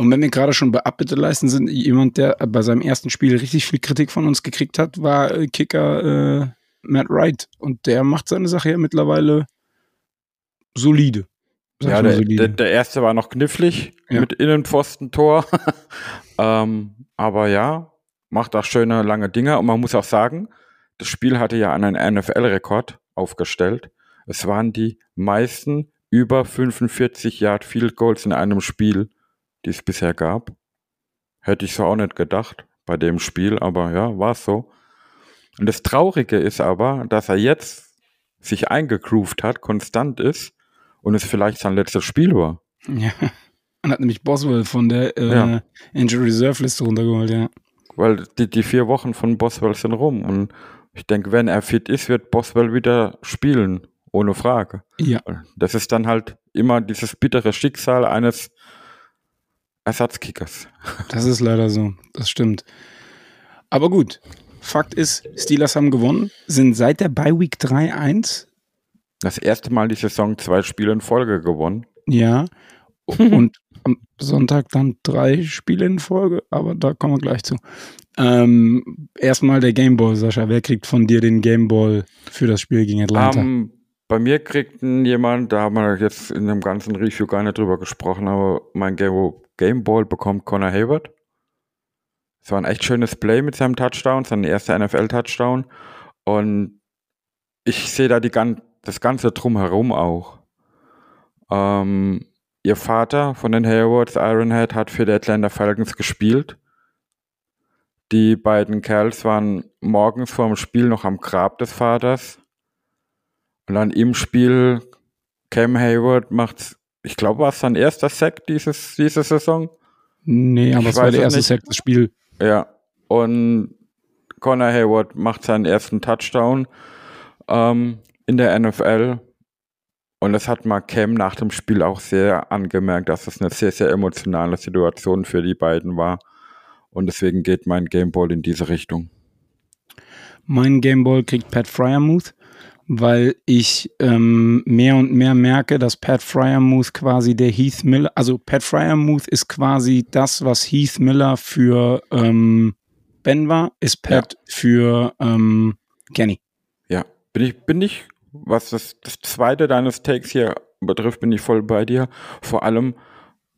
Und wenn wir gerade schon bei Abbitte leisten sind, jemand, der bei seinem ersten Spiel richtig viel Kritik von uns gekriegt hat, war äh, Kicker äh, Matt Wright. Und der macht seine Sache ja mittlerweile solide. Ja, der, solide. der, der erste war noch knifflig Ja. mit Innenpfostentor. ähm, aber ja, macht auch schöne lange Dinge. Und man muss auch sagen, das Spiel hatte ja einen NFL-Rekord aufgestellt. Es waren die meisten über 45 Yard Field Goals in einem Spiel, die es bisher gab. Hätte ich so auch nicht gedacht bei dem Spiel, aber ja, war es so. Und das Traurige ist aber, dass er jetzt sich eingegroovt hat, konstant ist und es vielleicht sein letztes Spiel war. Ja. Man hat nämlich Boswell von der äh, Ja. Injury Reserve Liste runtergeholt, ja. Weil die, die vier Wochen von Boswell sind rum. Und ich denke, wenn er fit ist, wird Boswell wieder spielen. Ohne Frage. Ja. Das ist dann halt immer dieses bittere Schicksal eines Ersatzkickers. Das ist leider so. Das stimmt. Aber gut. Fakt ist, Steelers haben gewonnen, sind seit der Bye Week 3-1. Das erste Mal die Saison zwei Spiele in Folge gewonnen. Ja. Und am Sonntag dann drei Spiele in Folge, aber da kommen wir gleich zu. Ähm, erstmal der Gameball, Sascha. Wer kriegt von dir den Gameball für das Spiel gegen Atlanta? Ähm, bei mir kriegt jemand, da haben wir jetzt in dem ganzen Review gar nicht drüber gesprochen, aber mein Game, Gameball bekommt Connor Hayward. Es war ein echt schönes Play mit seinem Touchdown, sein erster NFL-Touchdown. Und ich sehe da die, das Ganze drumherum auch. Ähm, ihr Vater von den Haywards, Ironhead, hat für die Atlanta Falcons gespielt. Die beiden Kerls waren morgens vor dem Spiel noch am Grab des Vaters. Und dann im Spiel Cam Hayward macht, ich glaube, war es sein erster Sack dieses, diese Saison. nee, aber ich es war der erste. Sack des Spiels. Ja. Und Connor Hayward macht seinen ersten Touchdown ähm, in der NFL. Und das hat mal Cam nach dem Spiel auch sehr angemerkt, dass es eine sehr, sehr emotionale Situation für die beiden war. Und deswegen geht mein Gameball in diese Richtung. Mein Gameball kriegt Pat Fryermuth, weil ich ähm, mehr und mehr merke, dass Pat Fryermuth quasi der Heath Miller, also Pat Fryermuth ist quasi das, was Heath Miller für ähm, Ben war, ist Pat für ähm, Kenny. Ja, bin ich, bin ich, was das, das zweite deines Takes hier betrifft, bin ich voll bei dir. Vor allem,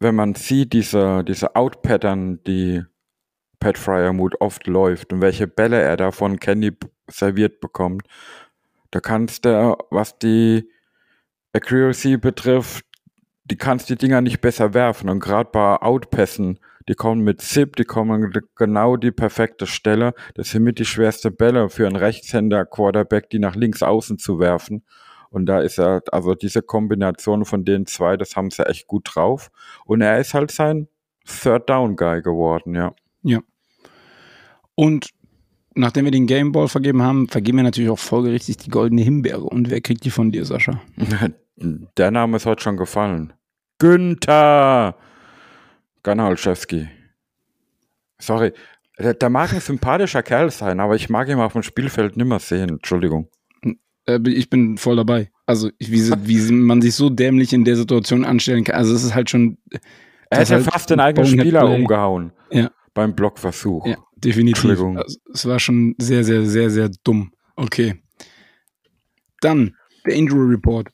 wenn man sieht, diese, diese Out-Pattern, die Pat Fryermuth oft läuft und welche Bälle er da von Kenny serviert bekommt, da kannst du, was die Accuracy betrifft, die kannst die Dinger nicht besser werfen. Und gerade bei Outpässen, die kommen mit Zip, die kommen genau die perfekte Stelle. Das sind mit die schwerste Bälle für einen Rechtshänder Quarterback, die nach links außen zu werfen. Und da ist er, also diese Kombination von den zwei, das haben sie echt gut drauf. Und er ist halt sein Third Down Guy geworden, ja. Und nachdem wir den Gameball vergeben haben, vergeben wir natürlich auch folgerichtig die goldene Himbeere. Und wer kriegt die von dir, Sascha? Der Name ist heute schon gefallen. Günther Ganalczewski. Sorry, der, der mag ein sympathischer Kerl sein, aber ich mag ihn auf dem Spielfeld nimmer sehen. Entschuldigung. Äh, ich bin voll dabei. Also, wie, wie man sich so dämlich in der Situation anstellen kann. Also, es ist halt schon. Er hätte halt fast den eigenen Spieler Play. umgehauen. Ja. Beim Blockversuch. Ja, definitiv. Entschuldigung. Also, es war schon sehr, sehr, sehr, sehr dumm. Okay. Dann der Injury Report.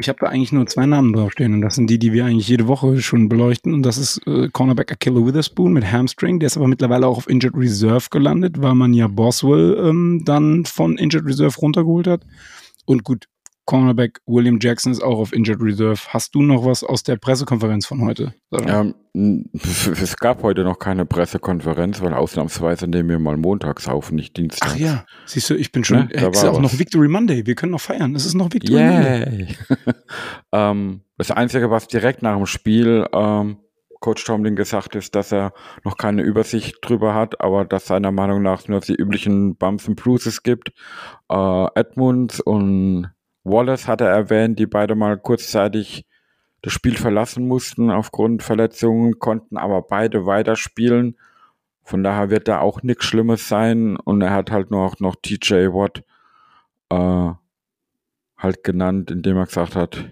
Ich habe da eigentlich nur zwei Namen draufstehen und das sind die, die wir eigentlich jede Woche schon beleuchten und das ist äh, Cornerback Akilla Witherspoon mit Hamstring, der ist aber mittlerweile auch auf Injured Reserve gelandet, weil man ja Boswell ähm, dann von Injured Reserve runtergeholt hat. Und gut, Cornerback William Jackson ist auch auf Injured Reserve. Hast du noch was aus der Pressekonferenz von heute? Ähm, es gab heute noch keine Pressekonferenz, weil ausnahmsweise nehmen wir mal montags auf, nicht Dienstag. Ach ja, siehst du, ich bin schon. Ne, da es ist war auch noch was. Victory Monday. Wir können noch feiern. Es ist noch Victory Monday. Yay! ähm, das Einzige, was direkt nach dem Spiel ähm, Coach Tomlin gesagt ist, dass er noch keine Übersicht drüber hat, aber dass seiner Meinung nach nur die üblichen Bumps und Bruises gibt. Äh, Edmunds und Wallace hat er erwähnt, die beide mal kurzzeitig das Spiel verlassen mussten aufgrund Verletzungen, konnten aber beide weiterspielen. Von daher wird da auch nichts Schlimmes sein. Und er hat halt nur auch noch TJ Watt äh, halt genannt, indem er gesagt hat,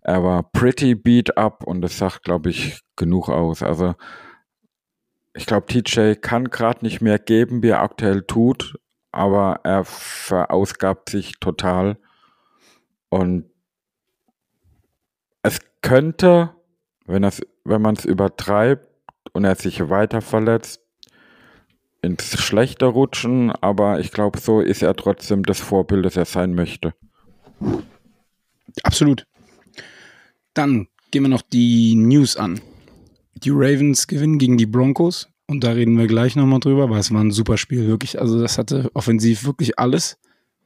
er war pretty beat up und das sagt, glaube ich, genug aus. Also ich glaube, TJ kann gerade nicht mehr geben, wie er aktuell tut, aber er verausgabt sich total. Und es könnte, wenn, wenn man es übertreibt und er sich weiter verletzt, ins Schlechte rutschen, aber ich glaube, so ist er trotzdem das Vorbild, das er sein möchte. Absolut. Dann gehen wir noch die News an. Die Ravens gewinnen gegen die Broncos und da reden wir gleich nochmal drüber, weil es war ein super Spiel, wirklich. Also das hatte offensiv wirklich alles.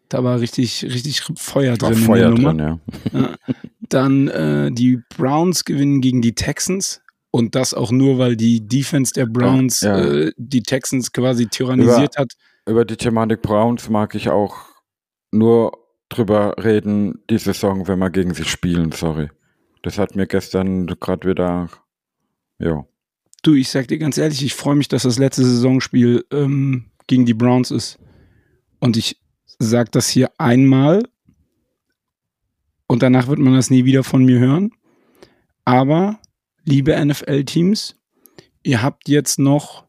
Da war richtig, richtig Feuer drin. Feuer drin, ja. ja. Dann äh, die Browns gewinnen gegen die Texans. Und das auch nur, weil die Defense der Browns ja, ja. Äh, die Texans quasi tyrannisiert über, hat. Über die Thematik Browns mag ich auch nur drüber reden, die Saison, wenn wir gegen sie spielen, sorry. Das hat mir gestern gerade wieder, ja. Du, ich sag dir ganz ehrlich, ich freue mich, dass das letzte Saisonspiel ähm, gegen die Browns ist. Und ich sag das hier einmal und danach wird man das nie wieder von mir hören. Aber liebe NFL-Teams, ihr habt jetzt noch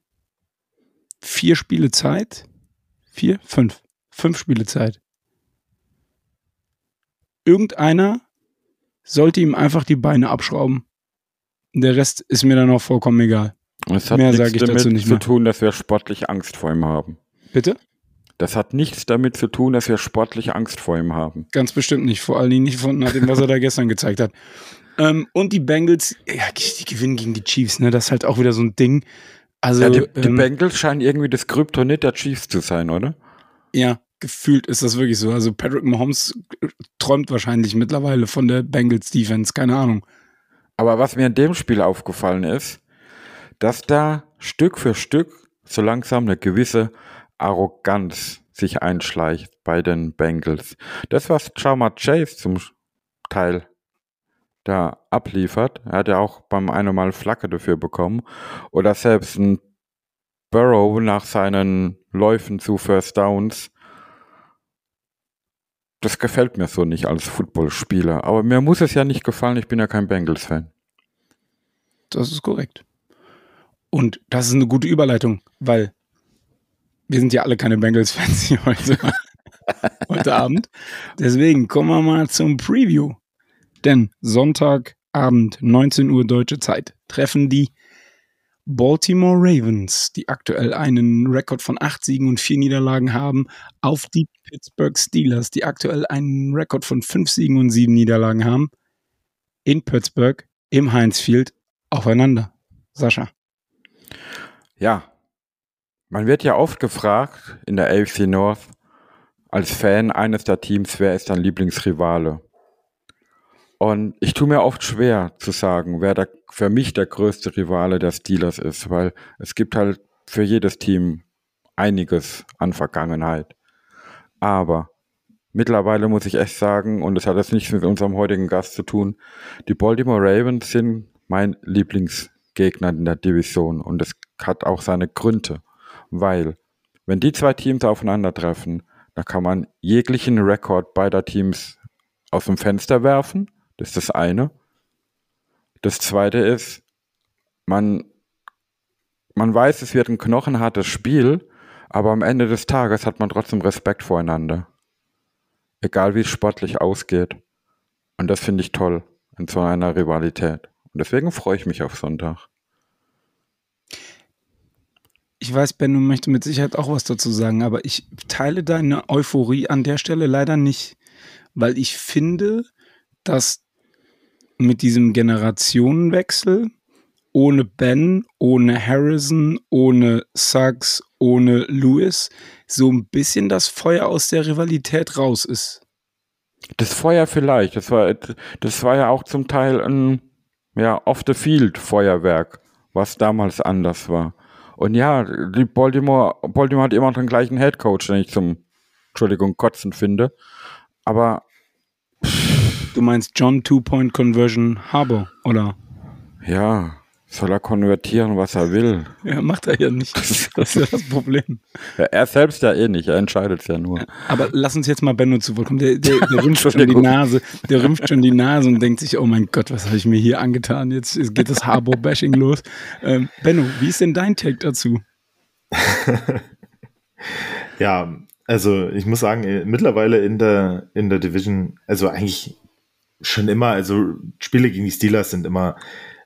vier Spiele Zeit. Vier? Fünf. Fünf Spiele Zeit. Irgendeiner sollte ihm einfach die Beine abschrauben. Der Rest ist mir dann auch vollkommen egal. Es hat Mehr sage ich dazu nicht mehr. zu tun, dass wir sportlich Angst vor ihm haben. Bitte? Das hat nichts damit zu tun, dass wir sportlich Angst vor ihm haben. Ganz bestimmt nicht. Vor allen Dingen nicht von dem, was er da gestern gezeigt hat. Ähm, und die Bengals, ja, die gewinnen gegen die Chiefs, ne? Das ist halt auch wieder so ein Ding. Also, ja, die, die ähm, Bengals scheinen irgendwie das Kryptonit der Chiefs zu sein, oder? Ja, gefühlt ist das wirklich so. Also Patrick Mahomes träumt wahrscheinlich mittlerweile von der Bengals Defense, keine Ahnung. Aber was mir in dem Spiel aufgefallen ist, dass da Stück für Stück so langsam eine gewisse Arroganz sich einschleicht bei den Bengals. Das, was Jama Chase zum Teil da abliefert. Er hat ja auch beim einen Mal Flagge dafür bekommen. Oder selbst ein Burrow nach seinen Läufen zu First Downs. Das gefällt mir so nicht als Footballspieler. Aber mir muss es ja nicht gefallen, ich bin ja kein Bengals-Fan. Das ist korrekt. Und das ist eine gute Überleitung, weil wir sind ja alle keine Bengals-Fans hier heute, heute Abend. Deswegen kommen wir mal zum Preview. Denn Sonntagabend, 19 Uhr deutsche Zeit, treffen die Baltimore Ravens, die aktuell einen Rekord von acht Siegen und vier Niederlagen haben, auf die Pittsburgh Steelers, die aktuell einen Rekord von fünf Siegen und sieben Niederlagen haben, in Pittsburgh im Heinz Field aufeinander. Sascha. Ja, man wird ja oft gefragt in der AFC North als Fan eines der Teams, wer ist dein Lieblingsrivale? Und ich tue mir oft schwer zu sagen, wer der, für mich der größte Rivale der Steelers ist, weil es gibt halt für jedes Team einiges an Vergangenheit. Aber mittlerweile muss ich echt sagen, und das hat jetzt nichts mit unserem heutigen Gast zu tun, die Baltimore Ravens sind mein Lieblingsgegner in der Division und es hat auch seine Gründe, weil wenn die zwei Teams aufeinandertreffen, da kann man jeglichen Rekord beider Teams aus dem Fenster werfen das ist das eine. Das zweite ist, man, man weiß, es wird ein knochenhartes Spiel, aber am Ende des Tages hat man trotzdem Respekt voreinander. Egal wie es sportlich ausgeht. Und das finde ich toll in so einer Rivalität. Und deswegen freue ich mich auf Sonntag. Ich weiß, Ben, du möchtest mit Sicherheit auch was dazu sagen, aber ich teile deine Euphorie an der Stelle leider nicht, weil ich finde, dass mit diesem Generationenwechsel ohne Ben, ohne Harrison, ohne Suggs, ohne Lewis so ein bisschen das Feuer aus der Rivalität raus ist. Das Feuer vielleicht. Das war, das war ja auch zum Teil ein ja, Off-the-Field-Feuerwerk, was damals anders war. Und ja, die Baltimore, Baltimore hat immer noch den gleichen Headcoach, den ich zum, Entschuldigung, Kotzen finde. Aber Du meinst John Two-Point Conversion Harbor, oder? Ja, Soll er konvertieren, was er will? Ja, macht er ja nicht. Das ist ja das Problem. Ja, er selbst ja eh nicht, er entscheidet es ja nur. Aber lass uns jetzt mal Benno zu Wort kommen. Der, der, der rümpft schon die Nase, der rümpft schon die Nase und denkt sich, oh mein Gott, was habe ich mir hier angetan? Jetzt geht das Harbour-Bashing los. Ähm, Benno, wie ist denn dein Take dazu? ja, also ich muss sagen, äh, mittlerweile in der, in der Division, also eigentlich schon immer, also Spiele gegen die Steelers sind immer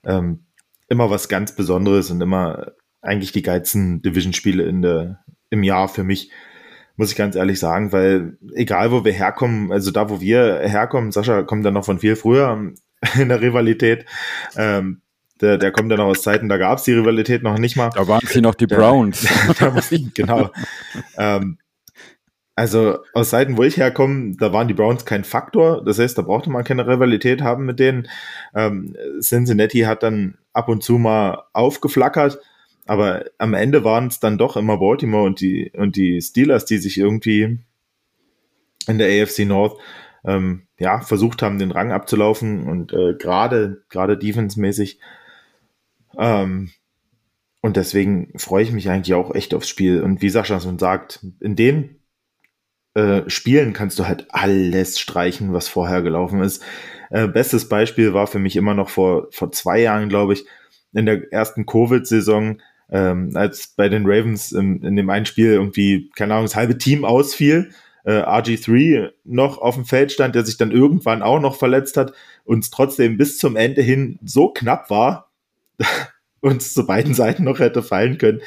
ähm, immer was ganz Besonderes und immer eigentlich die geilsten Division-Spiele in der, im Jahr für mich, muss ich ganz ehrlich sagen, weil egal wo wir herkommen, also da wo wir herkommen, Sascha kommt dann noch von viel früher in der Rivalität, ähm, der, der kommt dann noch aus Zeiten, da gab es die Rivalität noch nicht mal. Da waren sie noch die Browns. Der, der, genau. ähm, also aus Seiten, wo ich herkomme, da waren die Browns kein Faktor. Das heißt, da brauchte man keine Rivalität haben mit denen. Ähm, Cincinnati hat dann ab und zu mal aufgeflackert, aber am Ende waren es dann doch immer Baltimore und die und die Steelers, die sich irgendwie in der AFC North ähm, ja versucht haben, den Rang abzulaufen und äh, gerade gerade defensemäßig. Ähm, und deswegen freue ich mich eigentlich auch echt aufs Spiel. Und wie Sascha schon sagt, in den äh, Spielen kannst du halt alles streichen, was vorher gelaufen ist. Äh, bestes Beispiel war für mich immer noch vor, vor zwei Jahren, glaube ich, in der ersten Covid-Saison, ähm, als bei den Ravens im, in dem einen Spiel irgendwie, keine Ahnung, das halbe Team ausfiel, äh, RG3 noch auf dem Feld stand, der sich dann irgendwann auch noch verletzt hat, uns trotzdem bis zum Ende hin so knapp war, uns zu beiden Seiten noch hätte fallen können.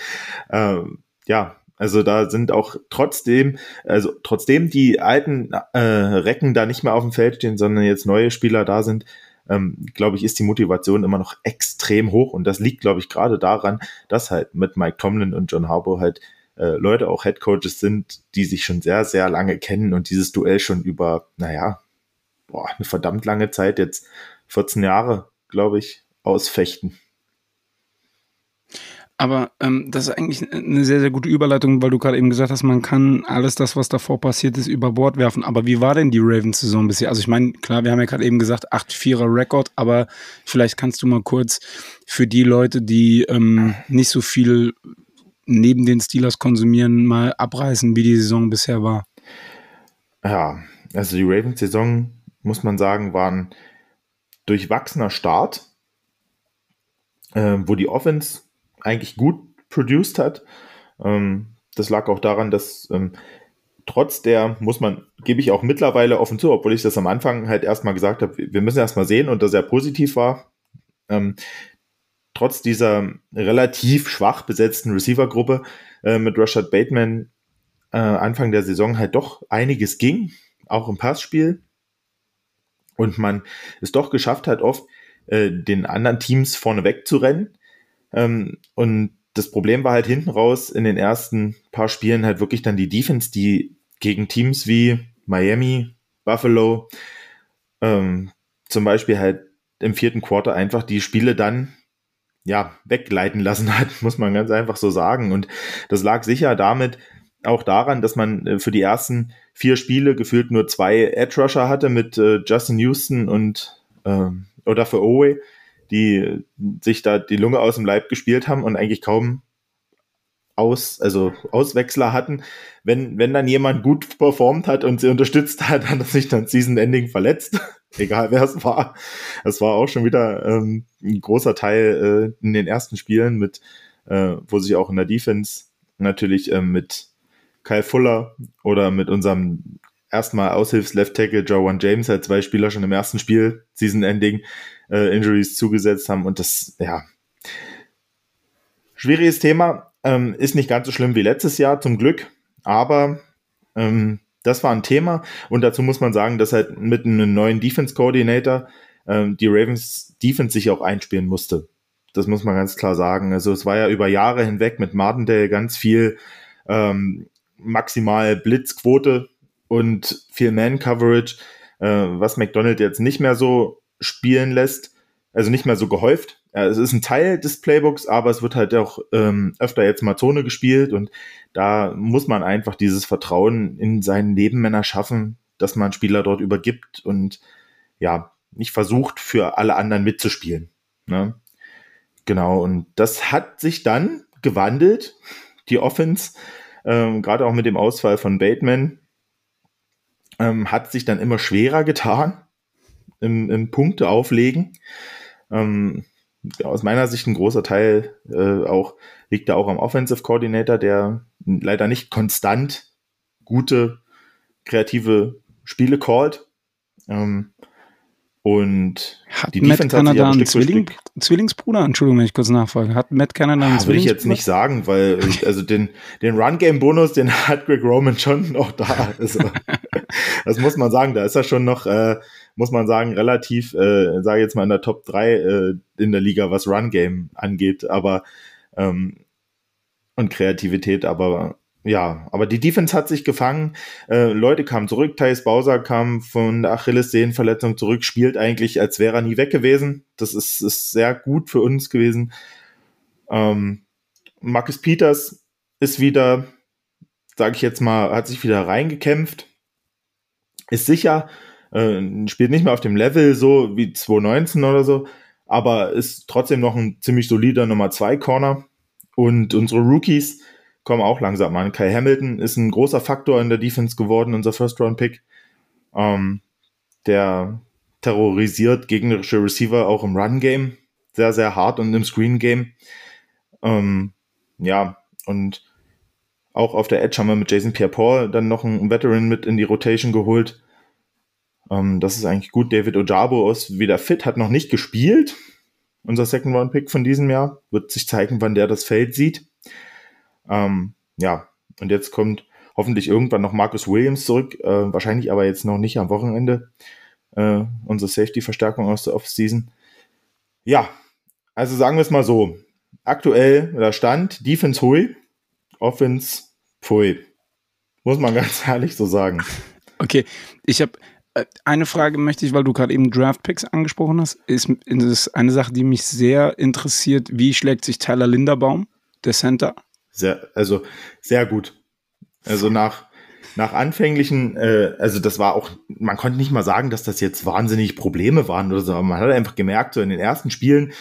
Ähm, ja, also da sind auch trotzdem, also trotzdem die alten äh, Recken da nicht mehr auf dem Feld stehen, sondern jetzt neue Spieler da sind, ähm, glaube ich, ist die Motivation immer noch extrem hoch. Und das liegt, glaube ich, gerade daran, dass halt mit Mike Tomlin und John Harbour halt äh, Leute auch Head Coaches sind, die sich schon sehr, sehr lange kennen und dieses Duell schon über, naja, boah, eine verdammt lange Zeit, jetzt 14 Jahre, glaube ich, ausfechten. Aber ähm, das ist eigentlich eine sehr, sehr gute Überleitung, weil du gerade eben gesagt hast, man kann alles das, was davor passiert ist, über Bord werfen. Aber wie war denn die Ravens-Saison bisher? Also ich meine, klar, wir haben ja gerade eben gesagt, 8-4er Rekord, aber vielleicht kannst du mal kurz für die Leute, die ähm, nicht so viel neben den Steelers konsumieren, mal abreißen, wie die Saison bisher war. Ja, also die Ravens-Saison, muss man sagen, war ein durchwachsener Start, äh, wo die Offense eigentlich gut produced hat. Ähm, das lag auch daran, dass ähm, trotz der, muss man, gebe ich auch mittlerweile offen zu, obwohl ich das am Anfang halt erstmal gesagt habe, wir müssen erstmal sehen und das sehr positiv war. Ähm, trotz dieser relativ schwach besetzten Receiver-Gruppe äh, mit Rashad Bateman äh, Anfang der Saison halt doch einiges ging, auch im Passspiel. Und man es doch geschafft hat, oft äh, den anderen Teams vorneweg zu rennen. Ähm, und das Problem war halt hinten raus in den ersten paar Spielen halt wirklich dann die Defense, die gegen Teams wie Miami, Buffalo, ähm, zum Beispiel halt im vierten Quarter einfach die Spiele dann ja wegleiten lassen hat, muss man ganz einfach so sagen. Und das lag sicher damit auch daran, dass man äh, für die ersten vier Spiele gefühlt nur zwei Edge Rusher hatte mit äh, Justin Houston und äh, oder für Owe die sich da die Lunge aus dem Leib gespielt haben und eigentlich kaum aus, also Auswechsler hatten. Wenn, wenn dann jemand gut performt hat und sie unterstützt hat, hat er sich dann Season Ending verletzt. Egal wer es war. Es war auch schon wieder ähm, ein großer Teil äh, in den ersten Spielen mit, äh, wo sich auch in der Defense natürlich äh, mit Kyle Fuller oder mit unserem erstmal Aushilfs-Left Tackle Joe James halt zwei Spieler schon im ersten Spiel Season Ending äh, Injuries zugesetzt haben. Und das, ja, schwieriges Thema. Ähm, ist nicht ganz so schlimm wie letztes Jahr, zum Glück. Aber ähm, das war ein Thema. Und dazu muss man sagen, dass halt mit einem neuen Defense Coordinator ähm, die Ravens Defense sich auch einspielen musste. Das muss man ganz klar sagen. Also es war ja über Jahre hinweg mit Martindale ganz viel ähm, maximal Blitzquote und viel Man-Coverage, äh, was McDonald jetzt nicht mehr so spielen lässt. Also nicht mehr so gehäuft. Ja, es ist ein Teil des Playbooks, aber es wird halt auch ähm, öfter jetzt mal Zone gespielt und da muss man einfach dieses Vertrauen in seinen Nebenmänner schaffen, dass man Spieler dort übergibt und ja, nicht versucht, für alle anderen mitzuspielen. Ne? genau, und das hat sich dann gewandelt, die Offense, ähm, gerade auch mit dem Ausfall von Bateman, ähm, hat sich dann immer schwerer getan im, im Punkte auflegen. Ähm, aus meiner Sicht ein großer Teil äh, auch liegt da auch am Offensive Coordinator, der leider nicht konstant gute kreative Spiele callt. Ähm, und hat die Matt Defense Canada hat einen Zwilling, Zwillingsbruder? Entschuldigung, wenn ich kurz nachfrage. Hat Matt Canada einen ah, Will ich jetzt nicht sagen, weil also den, den Run-Game-Bonus, den hat Greg Roman schon noch da. Also, das muss man sagen, da ist er schon noch, äh, muss man sagen, relativ, äh, sage jetzt mal in der Top 3 äh, in der Liga, was Run-Game angeht, aber ähm, und Kreativität, aber ja, aber die Defense hat sich gefangen. Äh, Leute kamen zurück. Thais Bowser kam von der Achillessehnenverletzung zurück, spielt eigentlich, als wäre er nie weg gewesen. Das ist, ist sehr gut für uns gewesen. Ähm, Marcus Peters ist wieder, sage ich jetzt mal, hat sich wieder reingekämpft. Ist sicher, äh, spielt nicht mehr auf dem Level so wie 2019 oder so, aber ist trotzdem noch ein ziemlich solider Nummer 2 Corner. Und unsere Rookies, kommen auch langsam an. Kai Hamilton ist ein großer Faktor in der Defense geworden, unser First-Round-Pick. Ähm, der terrorisiert gegnerische Receiver auch im Run-Game sehr, sehr hart und im Screen-Game. Ähm, ja, und auch auf der Edge haben wir mit Jason Pierre-Paul dann noch einen Veteran mit in die Rotation geholt. Ähm, das ist eigentlich gut. David Ojabo ist wieder fit, hat noch nicht gespielt. Unser Second-Round-Pick von diesem Jahr. Wird sich zeigen, wann der das Feld sieht. Ähm, ja, und jetzt kommt hoffentlich irgendwann noch Marcus Williams zurück, äh, wahrscheinlich aber jetzt noch nicht am Wochenende. Äh, unsere Safety-Verstärkung aus der Offseason. Ja, also sagen wir es mal so. Aktuell der Stand, Defense hui, Offense pfui. Muss man ganz ehrlich so sagen. Okay, ich habe äh, eine Frage möchte ich, weil du gerade eben Draft Picks angesprochen hast, ist, ist eine Sache, die mich sehr interessiert. Wie schlägt sich Tyler Linderbaum, der Center, sehr, also sehr gut. Also nach, nach anfänglichen, äh, also das war auch, man konnte nicht mal sagen, dass das jetzt wahnsinnig Probleme waren oder so, aber man hat einfach gemerkt, so in den ersten Spielen,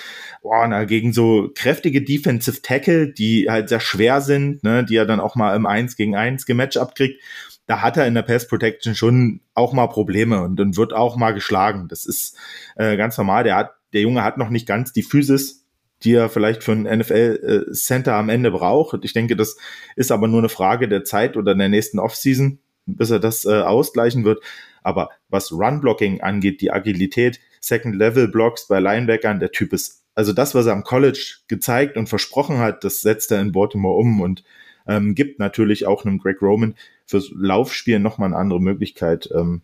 boah, na, gegen so kräftige Defensive Tackle, die halt sehr schwer sind, ne, die er dann auch mal im 1 gegen 1 gematcht abkriegt, da hat er in der Pass Protection schon auch mal Probleme und dann wird auch mal geschlagen. Das ist äh, ganz normal. Der hat, der Junge hat noch nicht ganz die Physis die er vielleicht für ein NFL-Center am Ende braucht. Ich denke, das ist aber nur eine Frage der Zeit oder der nächsten Offseason, bis er das äh, ausgleichen wird. Aber was Run-Blocking angeht, die Agilität, Second-Level-Blocks bei Linebackern, der Typ ist, also das, was er am College gezeigt und versprochen hat, das setzt er in Baltimore um und ähm, gibt natürlich auch einem Greg Roman fürs Laufspiel nochmal eine andere Möglichkeit, ähm,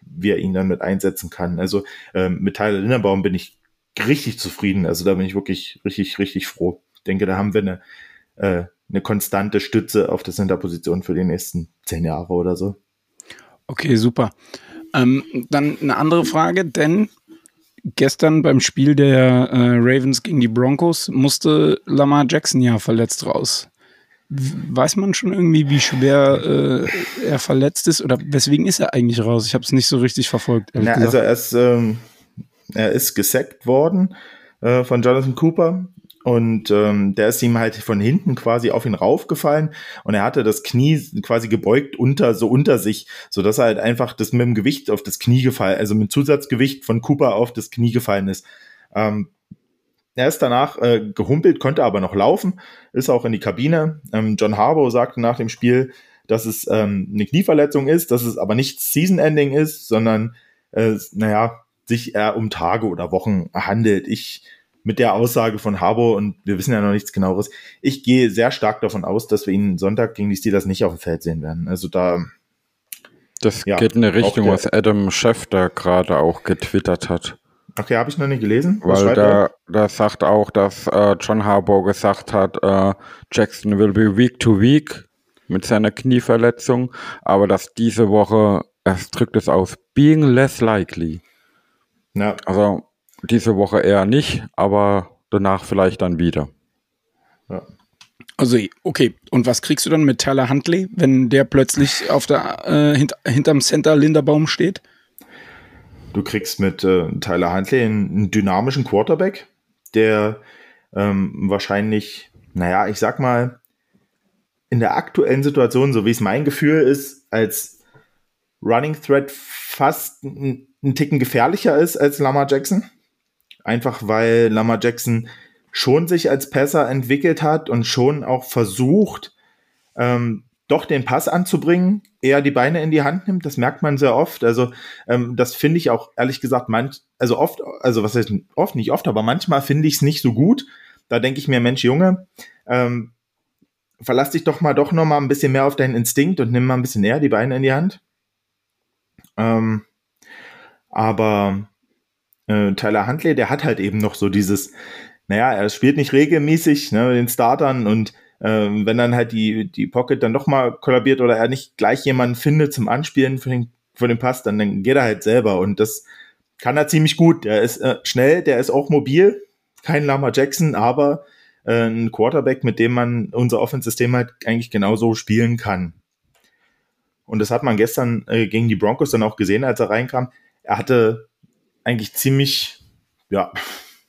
wie er ihn dann mit einsetzen kann. Also ähm, mit Tyler Linderbaum bin ich richtig zufrieden. Also da bin ich wirklich richtig, richtig froh. Ich denke, da haben wir eine, äh, eine konstante Stütze auf der Center-Position für die nächsten zehn Jahre oder so. Okay, super. Ähm, dann eine andere Frage, denn gestern beim Spiel der äh, Ravens gegen die Broncos musste Lamar Jackson ja verletzt raus. Weiß man schon irgendwie, wie schwer äh, er verletzt ist oder weswegen ist er eigentlich raus? Ich habe es nicht so richtig verfolgt. Na, also er ist ähm, er ist gesackt worden äh, von Jonathan Cooper und ähm, der ist ihm halt von hinten quasi auf ihn raufgefallen und er hatte das Knie quasi gebeugt unter so unter sich, so dass er halt einfach das mit dem Gewicht auf das Knie gefallen, also mit Zusatzgewicht von Cooper auf das Knie gefallen ist. Ähm, er ist danach äh, gehumpelt, konnte aber noch laufen, ist auch in die Kabine. Ähm, John Harbaugh sagte nach dem Spiel, dass es ähm, eine Knieverletzung ist, dass es aber nicht Season-Ending ist, sondern äh, naja, sich eher um Tage oder Wochen handelt. Ich mit der Aussage von Harbour und wir wissen ja noch nichts genaueres. Ich gehe sehr stark davon aus, dass wir ihn Sonntag gegen die Steelers nicht auf dem Feld sehen werden. Also da. Das ja, geht in eine Richtung, was Adam Schefter gerade auch getwittert hat. Okay, habe ich noch nicht gelesen. Was Weil da, da sagt auch, dass äh, John Harbour gesagt hat, äh, Jackson will be week to week mit seiner Knieverletzung, aber dass diese Woche, er drückt es aus, being less likely. Ja. Also diese Woche eher nicht, aber danach vielleicht dann wieder. Ja. Also, okay. Und was kriegst du dann mit Tyler Huntley, wenn der plötzlich auf der, äh, hint, hinterm Center Linderbaum steht? Du kriegst mit äh, Tyler Huntley einen, einen, dynamischen Quarterback, der ähm, wahrscheinlich, naja, ich sag mal, in der aktuellen Situation, so wie es mein Gefühl ist, als Running Thread fast einen Ticken gefährlicher ist als Lama Jackson. Einfach weil Lama Jackson schon sich als Passer entwickelt hat und schon auch versucht, ähm, doch den Pass anzubringen, eher die Beine in die Hand nimmt. Das merkt man sehr oft. Also ähm, das finde ich auch ehrlich gesagt manch, also oft, also was heißt oft nicht oft, aber manchmal finde ich es nicht so gut. Da denke ich mir, Mensch, Junge, ähm, verlass dich doch mal doch noch mal ein bisschen mehr auf deinen Instinkt und nimm mal ein bisschen eher die Beine in die Hand. Ähm, aber äh, Tyler Huntley, der hat halt eben noch so dieses, naja, er spielt nicht regelmäßig ne, mit den Startern und ähm, wenn dann halt die, die Pocket dann doch mal kollabiert oder er nicht gleich jemanden findet zum Anspielen für den, für den Pass, dann, dann geht er halt selber und das kann er ziemlich gut. Der ist äh, schnell, der ist auch mobil, kein Lama Jackson, aber äh, ein Quarterback, mit dem man unser Offense-System halt eigentlich genauso spielen kann. Und das hat man gestern äh, gegen die Broncos dann auch gesehen, als er reinkam. Er hatte eigentlich ziemlich, ja,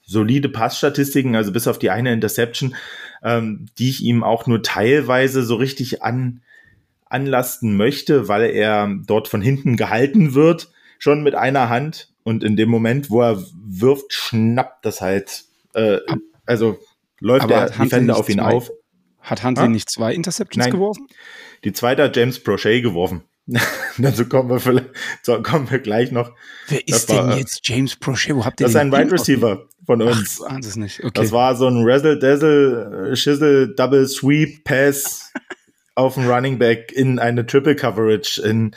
solide Passstatistiken, also bis auf die eine Interception, ähm, die ich ihm auch nur teilweise so richtig an, anlasten möchte, weil er dort von hinten gehalten wird, schon mit einer Hand. Und in dem Moment, wo er wirft, schnappt das halt. Äh, also läuft Aber der Defender auf ihn zwei- auf. Hat Huntley Ah? nicht zwei Interceptions Nein. geworfen? Die zweite hat James Prochet geworfen. Dazu kommen wir, vielleicht, so kommen wir gleich noch. Wer ist war, denn jetzt James Prochet? Wo habt ihr Das ist den ein Wide Receiver von Ach, uns. ahnst es nicht. Okay. Das war so ein Razzle Dazzle äh, Shizzle Double Sweep Pass auf einen Running Back in eine Triple Coverage, in,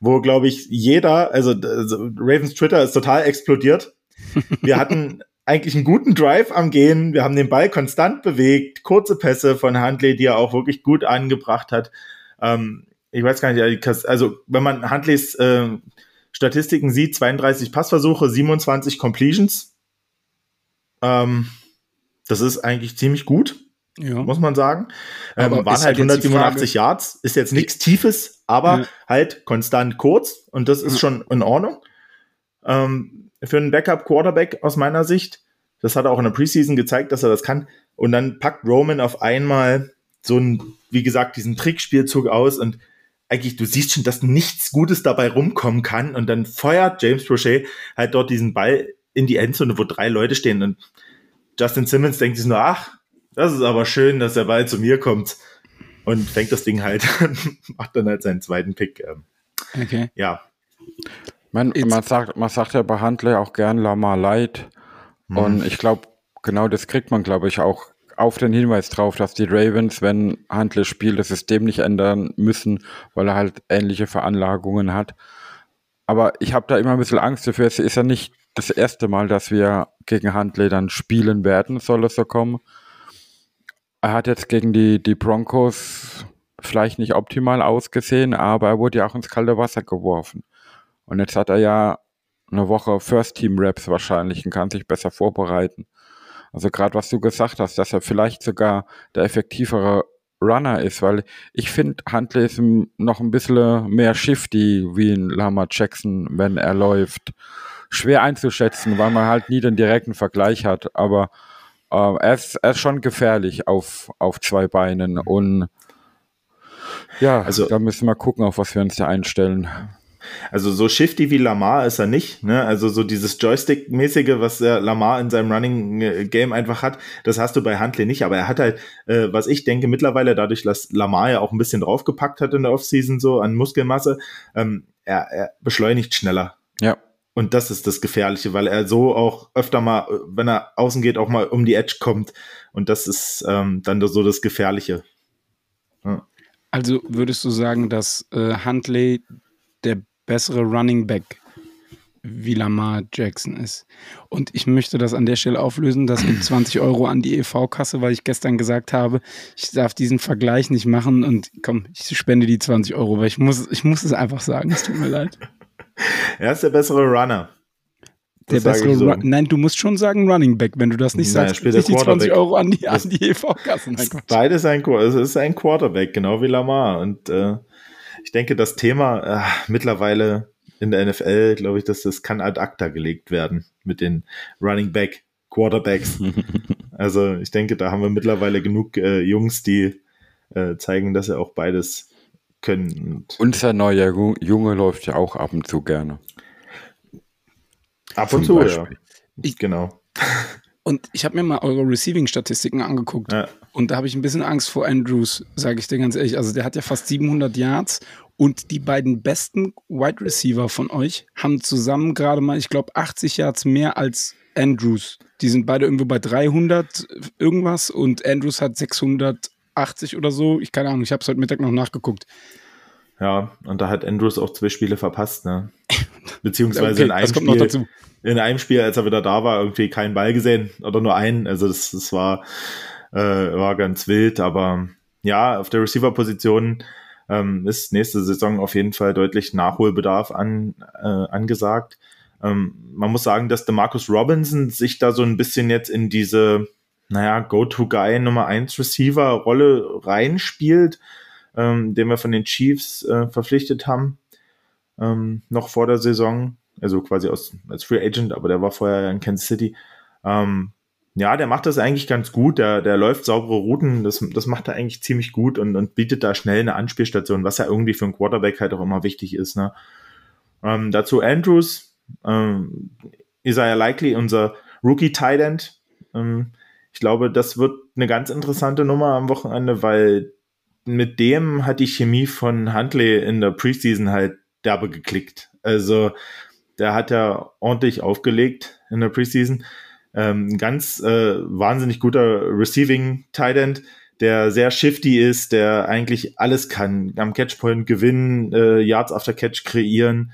wo glaube ich jeder, also, also Ravens Twitter ist total explodiert. Wir hatten eigentlich einen guten Drive am Gehen. Wir haben den Ball konstant bewegt, kurze Pässe von Huntley, die er auch wirklich gut angebracht hat. Ähm, ich weiß gar nicht, also wenn man Huntleys äh, Statistiken sieht, 32 Passversuche, 27 Completions. Ähm, das ist eigentlich ziemlich gut, ja. muss man sagen. Ähm, waren halt halt jetzt die 187 Yards, ist jetzt nichts Tiefes, aber Ja. halt konstant kurz und das ist Ja. schon in Ordnung. Ähm, für einen Backup-Quarterback aus meiner Sicht, das hat er auch in der Preseason gezeigt, dass er das kann. Und dann packt Roman auf einmal so ein, wie gesagt, diesen Trickspielzug aus und eigentlich, du siehst schon, dass nichts Gutes dabei rumkommen kann und dann feuert James Prochet halt dort diesen Ball in die Endzone, wo drei Leute stehen und Justin Simmons denkt sich nur, ach, das ist aber schön, dass der Ball zu mir kommt und fängt das Ding halt, macht dann halt seinen zweiten Pick. Ähm, Okay. ja, Man, man, sagt, man sagt ja bei Huntley auch gern Lamar Light. Und ich glaube, genau das kriegt man, glaube ich, auch auf den Hinweis drauf, dass die Ravens, wenn Huntley spielt, das System nicht ändern müssen, weil er halt ähnliche Veranlagungen hat. Aber ich habe da immer ein bisschen Angst dafür. Es ist ja nicht das erste Mal, dass wir gegen Huntley dann spielen werden, soll es so kommen. Er hat jetzt gegen die, die Broncos vielleicht nicht optimal ausgesehen, aber er wurde ja auch ins kalte Wasser geworfen. Und jetzt hat er ja eine Woche First Team Raps wahrscheinlich und kann sich besser vorbereiten. Also gerade was du gesagt hast, dass er vielleicht sogar der effektivere Runner ist, weil ich finde, Huntley ist noch ein bisschen mehr shifty wie ein Lama Jackson, wenn er läuft. Schwer einzuschätzen, weil man halt nie den direkten Vergleich hat, aber äh, er, ist, er ist schon gefährlich auf, auf zwei Beinen und ja, Also- da müssen wir gucken, auf was wir uns da einstellen. Also so shifty wie Lamar ist er nicht. Ne? Also so dieses Joystick-mäßige, was der Lamar in seinem Running äh, Game einfach hat, das hast du bei Huntley nicht. Aber er hat halt, äh, was ich denke, mittlerweile dadurch, dass Lamar ja auch ein bisschen draufgepackt hat in der Offseason so an Muskelmasse, ähm, er, er beschleunigt schneller. Ja, Und das ist das Gefährliche, weil er so auch öfter mal, äh, wenn er außen geht, auch mal um die Edge kommt. Und das ist ähm, dann so das Gefährliche. Also würdest du sagen, dass äh, Huntley bessere Running Back wie Lamar Jackson ist? Und ich möchte das an der Stelle auflösen. Das gibt 20 Euro an die EV-Kasse, weil ich gestern gesagt habe, ich darf diesen Vergleich nicht machen. Und komm, ich spende die 20 Euro, weil ich muss, ich muss es einfach sagen. Es tut mir leid. Er ist der bessere Runner. Der Das sage bessere so. Nein, du musst schon sagen Running Back. Wenn du das nicht Nein, sagst, spielt der die 20 Quarterback. Euro an die, an die EV-Kasse. Beides ein, es ist ein Quarterback, genau wie Lamar. Und äh, ich denke, das Thema äh, mittlerweile in der NFL, glaube ich, dass das kann ad acta gelegt werden mit den Running Back Quarterbacks. Also ich denke, da haben wir mittlerweile genug äh, Jungs, die äh, zeigen, dass sie auch beides können. Und Unser neuer Ju- Junge läuft ja auch ab und zu gerne. ab Zum und zu, ja. Beispiel. Ich- genau. Und ich habe mir mal eure Receiving-Statistiken angeguckt. Ja. Und da habe ich ein bisschen Angst vor Andrews, sage ich dir ganz ehrlich. Also der hat ja fast 700 Yards und die beiden besten Wide Receiver von euch haben zusammen gerade mal, ich glaube, 80 Yards mehr als Andrews. Die sind beide irgendwo bei 300 irgendwas und Andrews hat 680 oder so. Ich keine Ahnung, ich habe es heute Mittag noch nachgeguckt. Ja, und da hat Andrews auch zwei Spiele verpasst, ne? Beziehungsweise Okay, in einem Spiel, in einem Spiel, als er wieder da war, irgendwie keinen Ball gesehen oder nur einen. Also das, das war, äh, war ganz wild, aber ja, auf der Receiver-Position ähm, ist nächste Saison auf jeden Fall deutlich Nachholbedarf an, äh, angesagt. Ähm, man muss sagen, dass der Marcus Robinson sich da so ein bisschen jetzt in diese, naja, Go-To-Guy Nummer 1 Receiver-Rolle reinspielt, ähm, den wir von den Chiefs äh, verpflichtet haben, ähm, noch vor der Saison, also quasi aus, als Free Agent, aber der war vorher in Kansas City. Ähm, ja, der macht das eigentlich ganz gut. Der, der läuft saubere Routen. Das, das macht er eigentlich ziemlich gut und, und bietet da schnell eine Anspielstation, was ja irgendwie für einen Quarterback halt auch immer wichtig ist. Ne? Ähm, dazu Andrews, ähm, Isaiah Likely, unser Rookie Tight End. Ähm, ich glaube, das wird eine ganz interessante Nummer am Wochenende, weil mit dem hat die Chemie von Huntley in der Preseason halt derbe geklickt. Also der hat ja ordentlich aufgelegt in der Preseason. Ähm, ganz äh, wahnsinnig guter Receiving Tight End, der sehr shifty ist, der eigentlich alles kann. Am Catchpoint gewinnen, äh, Yards after Catch kreieren.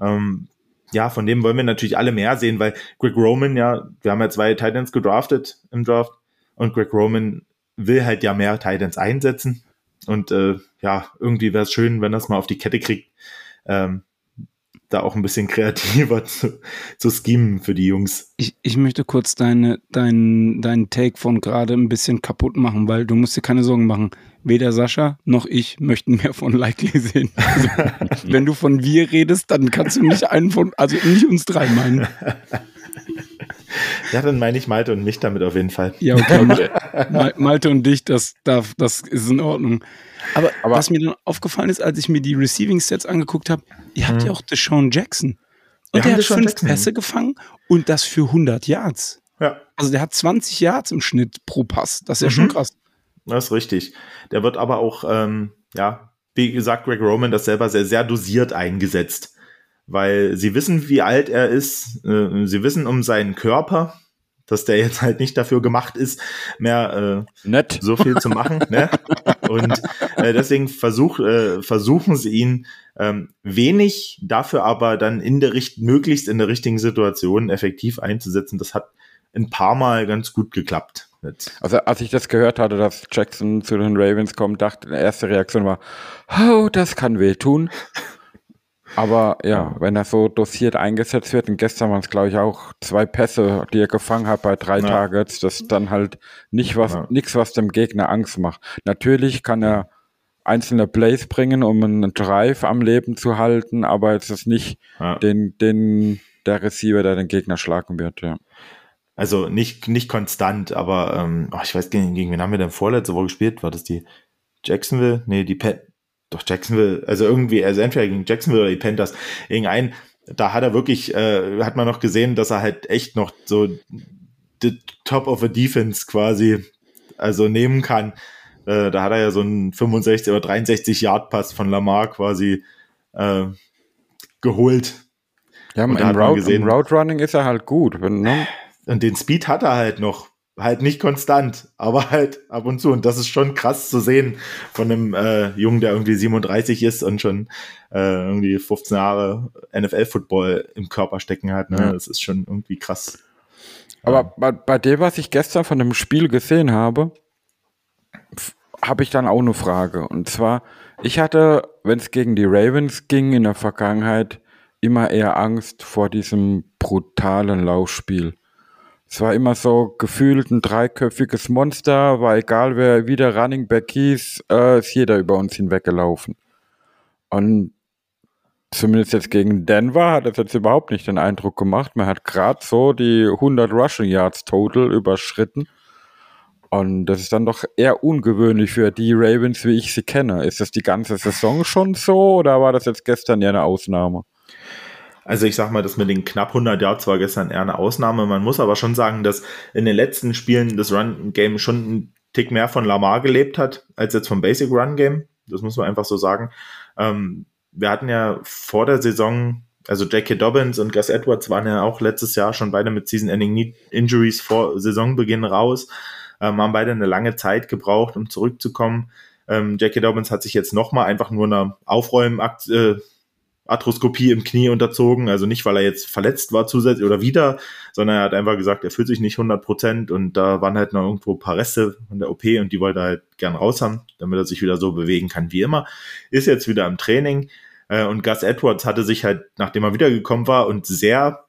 Ähm, ja, von dem wollen wir natürlich alle mehr sehen, weil Greg Roman ja, wir haben ja zwei Titans gedraftet im Draft und Greg Roman will halt ja mehr Titans einsetzen. Und äh, ja, irgendwie wäre es schön, wenn das mal auf die Kette kriegt, ähm, da auch ein bisschen kreativer zu, zu schemen für die Jungs. Ich, ich möchte kurz deine, deinen deinen Take von gerade ein bisschen kaputt machen, weil du musst dir keine Sorgen machen. Weder Sascha noch ich möchten mehr von Likely sehen. Also, wenn du von wir redest, dann kannst du nicht einen von, also nicht uns drei meinen. Ja, dann meine ich Malte und mich damit auf jeden Fall. Ja, okay. Mal- Malte und dich, das, darf, das ist in Ordnung. Aber, Aber- was mir dann aufgefallen ist, als ich mir die Receiving Sets angeguckt habe, ihr habt ja auch Deshaun Jackson. Und der hat Deshaun fünf Jackson. Pässe gefangen und das für 100 Yards. Ja, Also der hat 20 Yards im Schnitt pro Pass. Das ist ja schon Mhm. krass. das ist richtig. Der wird aber auch, ähm, ja, wie gesagt, Greg Roman das selber sehr, sehr dosiert eingesetzt. Weil sie wissen, wie alt er ist. Äh, sie wissen um seinen Körper, dass der jetzt halt nicht dafür gemacht ist, mehr äh, Nett. so viel zu machen. ne? Und äh, deswegen versuch, äh, versuchen sie ihn ähm, wenig, dafür aber dann in der richt möglichst in der richtigen Situation effektiv einzusetzen. Das hat ein paar Mal ganz gut geklappt. Jetzt. Also als ich das gehört hatte, dass Jackson zu den Ravens kommt, dachte die erste Reaktion war, oh, das kann wehtun. Aber ja, wenn er so dosiert eingesetzt wird, und gestern waren es glaube ich auch zwei Pässe, die er gefangen hat bei drei Ja. Targets, das ist dann halt nicht was, Ja. nichts, was dem Gegner Angst macht. Natürlich kann er einzelne Plays bringen, um einen Drive am Leben zu halten, aber es ist nicht Ja. den, den, der Receiver, der den Gegner schlagen wird, ja. Also nicht, nicht konstant, aber ähm, oh, ich weiß gegen, gegen wen haben wir denn vorletzte Woche gespielt? War das die Jacksonville? Nee, die Pan doch Jacksonville, also irgendwie, also entweder gegen Jacksonville oder die Panthers, irgendein, da hat er wirklich, äh, hat man noch gesehen, dass er halt echt noch so the top of a defense quasi also nehmen kann. Äh, da hat er ja so einen 65 oder 63 Yard Pass von Lamar quasi äh, geholt. Ja, Und im, Route, gesehen- im Route Running ist er halt gut. Wenn, ne? Und den Speed hat er halt noch. Halt nicht konstant, aber halt ab und zu. Und das ist schon krass zu sehen von einem äh, Jungen, der irgendwie 37 ist und schon äh, irgendwie 15 Jahre NFL-Football im Körper stecken hat. Ne? Ja. Das ist schon irgendwie krass. Aber bei, bei dem, was ich gestern von dem Spiel gesehen habe, habe ich dann auch eine Frage. Und zwar, ich hatte, wenn es gegen die Ravens ging in der Vergangenheit, immer eher Angst vor diesem brutalen Laufspiel. Es war immer so gefühlt ein dreiköpfiges Monster, war egal wer wieder Running Back hieß, äh, ist jeder über uns hinweggelaufen. Und zumindest jetzt gegen Denver hat es jetzt überhaupt nicht den Eindruck gemacht. Man hat gerade so die 100 Rushing Yards total überschritten. Und das ist dann doch eher ungewöhnlich für die Ravens, wie ich sie kenne. Ist das die ganze Saison schon so oder war das jetzt gestern ja eine Ausnahme? Also ich sag mal, das mit den knapp 100 Yards war gestern eher eine Ausnahme. Man muss aber schon sagen, dass in den letzten Spielen das Run-Game schon ein Tick mehr von Lamar gelebt hat, als jetzt vom Basic Run-Game. Das muss man einfach so sagen. Ähm, wir hatten ja vor der Saison, also J.K. Dobbins und Gus Edwards waren ja auch letztes Jahr schon beide mit Season-Ending Injuries vor Saisonbeginn raus ähm, haben beide eine lange Zeit gebraucht, um zurückzukommen. Ähm, Jackie Dobbins hat sich jetzt nochmal einfach nur einer Aufräumenakt, äh, Arthroskopie im Knie unterzogen, also nicht, weil er jetzt verletzt war zusätzlich oder wieder, sondern er hat einfach gesagt, er fühlt sich nicht 100 Prozent und da waren halt noch irgendwo ein paar Reste von der OP und die wollte er halt gern raus haben, damit er sich wieder so bewegen kann wie immer. Ist jetzt wieder im Training äh, und Gus Edwards hatte sich halt, nachdem er wiedergekommen war und sehr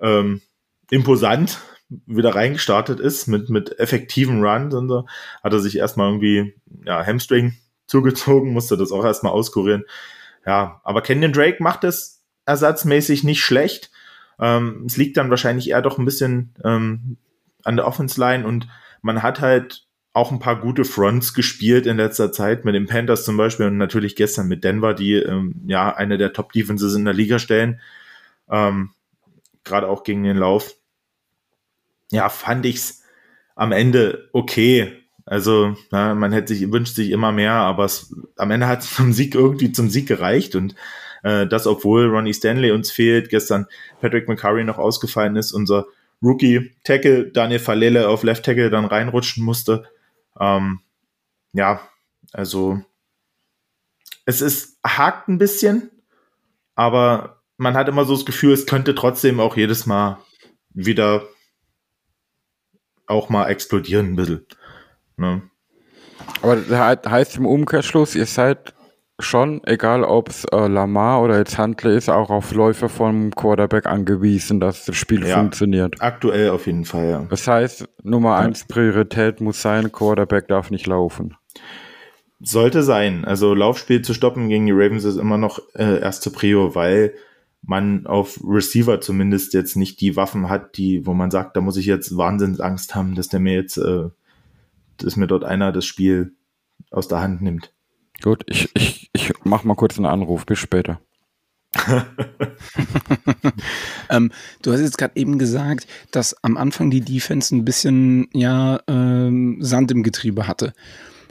ähm, imposant wieder reingestartet ist mit, mit effektiven Runs und so, hat er sich erstmal irgendwie, ja, Hamstring zugezogen, musste das auch erstmal auskurieren. Ja, aber Kenyon Drake macht es ersatzmäßig nicht schlecht. Ähm, es liegt dann wahrscheinlich eher doch ein bisschen ähm, an der Offense Line und man hat halt auch ein paar gute Fronts gespielt in letzter Zeit mit den Panthers zum Beispiel und natürlich gestern mit Denver, die ähm, ja eine der Top Defenses in der Liga stellen. Ähm, Gerade auch gegen den Lauf ja, fand ich's am Ende okay. Also, na, man hätte sich, wünscht sich immer mehr, aber es, am Ende hat es zum Sieg irgendwie zum Sieg gereicht und äh, das, obwohl Ronnie Stanley uns fehlt, gestern Patrick McCurry noch ausgefallen ist, unser Rookie Tackle Daniel Falele auf Left Tackle dann reinrutschen musste. Ähm, ja, also es ist hakt ein bisschen, aber man hat immer so das Gefühl, es könnte trotzdem auch jedes Mal wieder auch mal explodieren ein bisschen. Ne? Aber das heißt im Umkehrschluss, ihr seid schon, egal ob es äh, Lamar oder jetzt Huntley ist, auch auf Läufe vom Quarterback angewiesen, dass das Spiel ja, funktioniert. Aktuell auf jeden Fall, ja. Das heißt, Nummer eins Priorität muss sein, Quarterback darf nicht laufen. Sollte sein. Also Laufspiel zu stoppen gegen die Ravens ist immer noch äh, erste Prio, weil man auf Receiver zumindest jetzt nicht die Waffen hat, die, wo man sagt, da muss ich jetzt Wahnsinnsangst haben, dass der mir jetzt, äh, dass mir dort einer das Spiel aus der Hand nimmt. Gut, ich, ich, ich mach mal kurz einen Anruf, bis später. ähm, du hast jetzt gerade eben gesagt, dass am Anfang die Defense ein bisschen ja ähm, Sand im Getriebe hatte.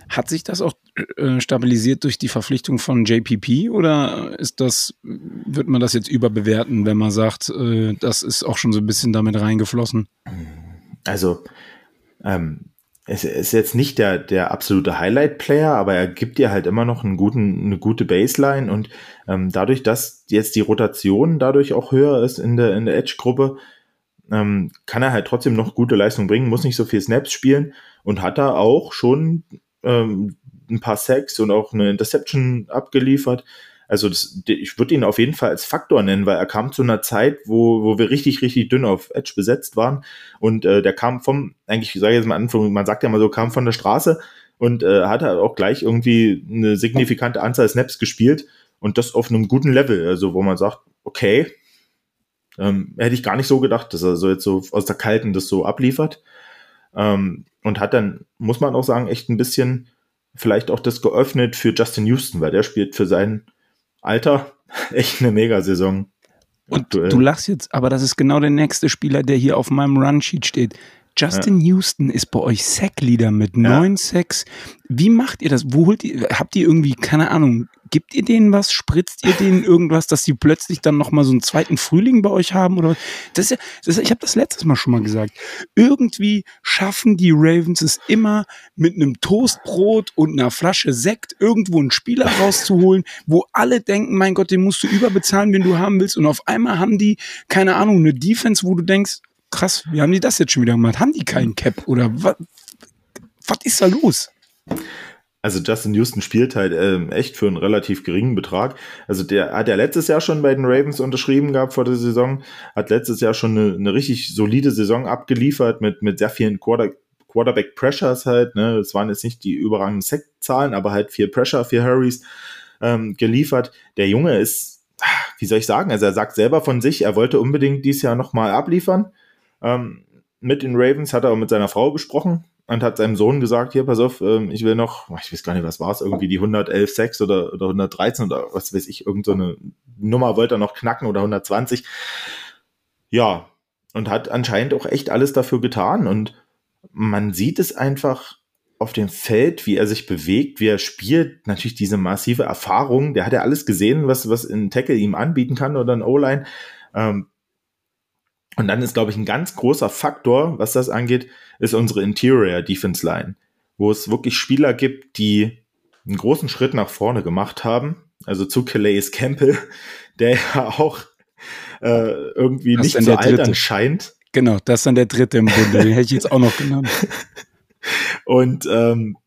Hat sich das auch äh, stabilisiert durch die Verpflichtung von JPP oder ist das, wird man das jetzt überbewerten, wenn man sagt, äh, das ist auch schon so ein bisschen damit reingeflossen? Also, ähm, es ist jetzt nicht der, der absolute Highlight-Player, aber er gibt dir halt immer noch einen guten, eine gute Baseline und ähm, dadurch, dass jetzt die Rotation dadurch auch höher ist in der, in der Edge-Gruppe, ähm, kann er halt trotzdem noch gute Leistung bringen, muss nicht so viel Snaps spielen und hat da auch schon ähm, ein paar Sacks und auch eine Interception abgeliefert. Also das, ich würde ihn auf jeden Fall als Faktor nennen, weil er kam zu einer Zeit, wo, wo wir richtig, richtig dünn auf Edge besetzt waren. Und äh, der kam vom, eigentlich sage ich jetzt mal Anfang, man sagt ja mal so, kam von der Straße und äh, hat halt auch gleich irgendwie eine signifikante Anzahl Snaps gespielt und das auf einem guten Level. Also wo man sagt, okay, ähm, hätte ich gar nicht so gedacht, dass er so jetzt so aus der Kalten das so abliefert. Ähm, und hat dann, muss man auch sagen, echt ein bisschen vielleicht auch das geöffnet für Justin Houston, weil der spielt für sein Alter echt eine Megasaison. Und aktuell. du lachst jetzt, aber das ist genau der nächste Spieler, der hier auf meinem Runsheet steht. Justin ja. Houston ist bei euch Sackleader mit neun ja. Sacks. Wie macht ihr das? Wo holt ihr, habt ihr irgendwie, keine Ahnung, gibt ihr denen was? Spritzt ihr denen irgendwas, dass sie plötzlich dann nochmal so einen zweiten Frühling bei euch haben? Oder das ist ja, das, ich habe das letztes Mal schon mal gesagt. Irgendwie schaffen die Ravens es immer mit einem Toastbrot und einer Flasche Sekt irgendwo einen Spieler rauszuholen, wo alle denken, mein Gott, den musst du überbezahlen, wenn du haben willst. Und auf einmal haben die, keine Ahnung, eine Defense, wo du denkst, krass, wie haben die das jetzt schon wieder gemacht? Haben die keinen Cap oder was? Ist da los? Also Justin Houston spielt halt ähm, echt für einen relativ geringen Betrag. Also der hat ja letztes Jahr schon bei den Ravens unterschrieben gehabt vor der Saison, hat letztes Jahr schon eine, eine richtig solide Saison abgeliefert mit, mit sehr vielen Quarter, Quarterback Pressures halt. Ne? Das waren jetzt nicht die überragenden Sack-Zahlen, aber halt viel Pressure, viel Hurries ähm, geliefert. Der Junge ist, wie soll ich sagen, also er sagt selber von sich, er wollte unbedingt dieses Jahr nochmal abliefern. Ähm, mit den Ravens hat er auch mit seiner Frau besprochen. und hat seinem Sohn gesagt, hier, pass auf, ähm, ich will noch, ich weiß gar nicht, was war es, irgendwie die 111 6 oder, oder 113 oder was weiß ich, irgendeine so Nummer wollte er noch knacken oder 120. Ja, und hat anscheinend auch echt alles dafür getan und man sieht es einfach auf dem Feld, wie er sich bewegt, wie er spielt, natürlich diese massive Erfahrung, der hat ja alles gesehen, was, was ein Tackle ihm anbieten kann oder ein O-Line. Ähm, und dann ist, glaube ich, ein ganz großer Faktor, was das angeht, ist unsere Interior Defense Line, wo es wirklich Spieler gibt, die einen großen Schritt nach vorne gemacht haben. Also zu Calais Campbell, der ja auch äh, irgendwie das nicht zu altern scheint. Genau, das ist dann der dritte im Bunde, den hätte ich jetzt auch noch genommen. Und ähm,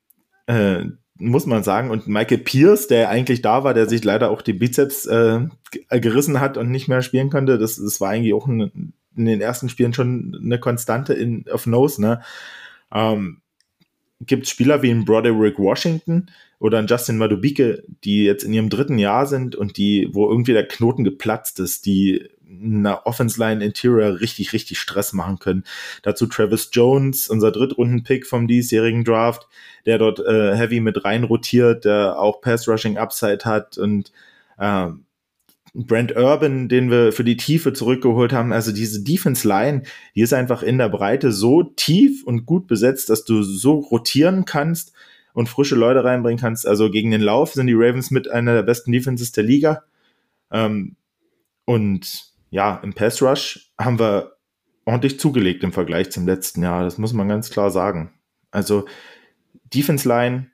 äh, muss man sagen, und Michael Pierce, der eigentlich da war, der sich leider auch die Bizeps äh, gerissen hat und nicht mehr spielen konnte, das, das war eigentlich auch ein, in den ersten Spielen schon eine Konstante in, auf Nose, ne? Ähm, gibt Spieler wie ein Broderick Washington oder ein Justin Madubike, die jetzt in ihrem dritten Jahr sind und die, wo irgendwie der Knoten geplatzt ist, die einer Offense Line Interior richtig, richtig Stress machen können. Dazu Travis Jones, unser Drittrunden-Pick vom diesjährigen Draft, der dort äh, heavy mit rein rotiert, der auch Pass Rushing Upside hat und äh, Brent Urban, den wir für die Tiefe zurückgeholt haben. Also diese Defense Line, die ist einfach in der Breite so tief und gut besetzt, dass du so rotieren kannst und frische Leute reinbringen kannst. Also gegen den Lauf sind die Ravens mit einer der besten Defenses der Liga. Ähm, und ja, im Pass Rush haben wir ordentlich zugelegt im Vergleich zum letzten Jahr. Das muss man ganz klar sagen. Also Defense Line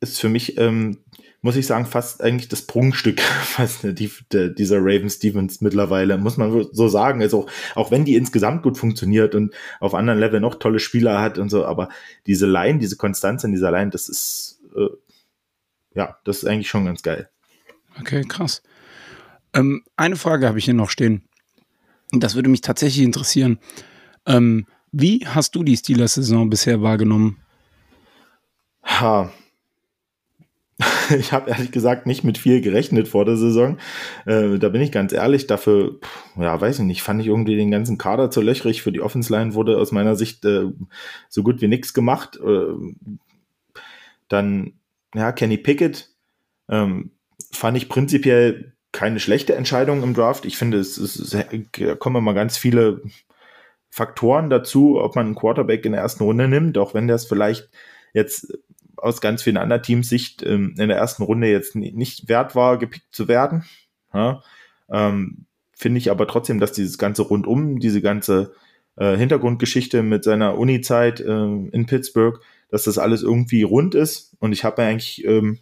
ist für mich, ähm, muss ich sagen, fast eigentlich das Prunkstück fast die, der, dieser Ravens Stevens mittlerweile, muss man so sagen. Also auch wenn die insgesamt gut funktioniert und auf anderen Level noch tolle Spieler hat und so, aber diese Line, diese Konstanz in dieser Line, das ist äh, ja, das ist eigentlich schon ganz geil. Okay, krass. Ähm, eine Frage habe ich hier noch stehen. Das würde mich tatsächlich interessieren. Ähm, wie hast du die Steelers-Saison bisher wahrgenommen? Ha. Ich habe ehrlich gesagt nicht mit viel gerechnet vor der Saison. Äh, da bin ich ganz ehrlich. Dafür, ja, weiß ich nicht, fand ich irgendwie den ganzen Kader zu löchrig. Für die Offense Line wurde aus meiner Sicht äh, so gut wie nichts gemacht. Äh, dann, ja, Kenny Pickett ähm, fand ich prinzipiell keine schlechte Entscheidung im Draft. Ich finde, es, es, es kommen immer ganz viele Faktoren dazu, ob man einen Quarterback in der ersten Runde nimmt, auch wenn das vielleicht jetzt aus ganz vielen anderen Teams Sicht ähm, in der ersten Runde jetzt nicht wert war, gepickt zu werden. Ja, ähm, finde ich aber trotzdem, dass dieses ganze rundum, diese ganze äh, Hintergrundgeschichte mit seiner Uni-Zeit äh, in Pittsburgh, dass das alles irgendwie rund ist. Und ich habe mir eigentlich ähm,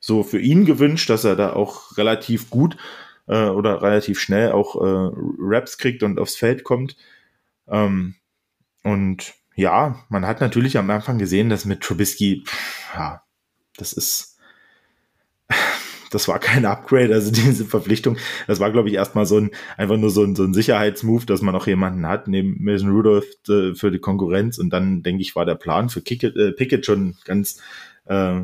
so für ihn gewünscht, dass er da auch relativ gut äh, oder relativ schnell auch äh, Raps kriegt und aufs Feld kommt. Ähm, und ja, man hat natürlich am Anfang gesehen, dass mit Trubisky, ja, das ist, das war kein Upgrade, also diese Verpflichtung, das war, glaube ich, erstmal so ein, einfach nur so ein, so ein Sicherheitsmove, dass man auch jemanden hat, neben Mason Rudolph äh, für die Konkurrenz. Und dann, denke ich, war der Plan für Kickett, äh, Pickett schon ganz, äh,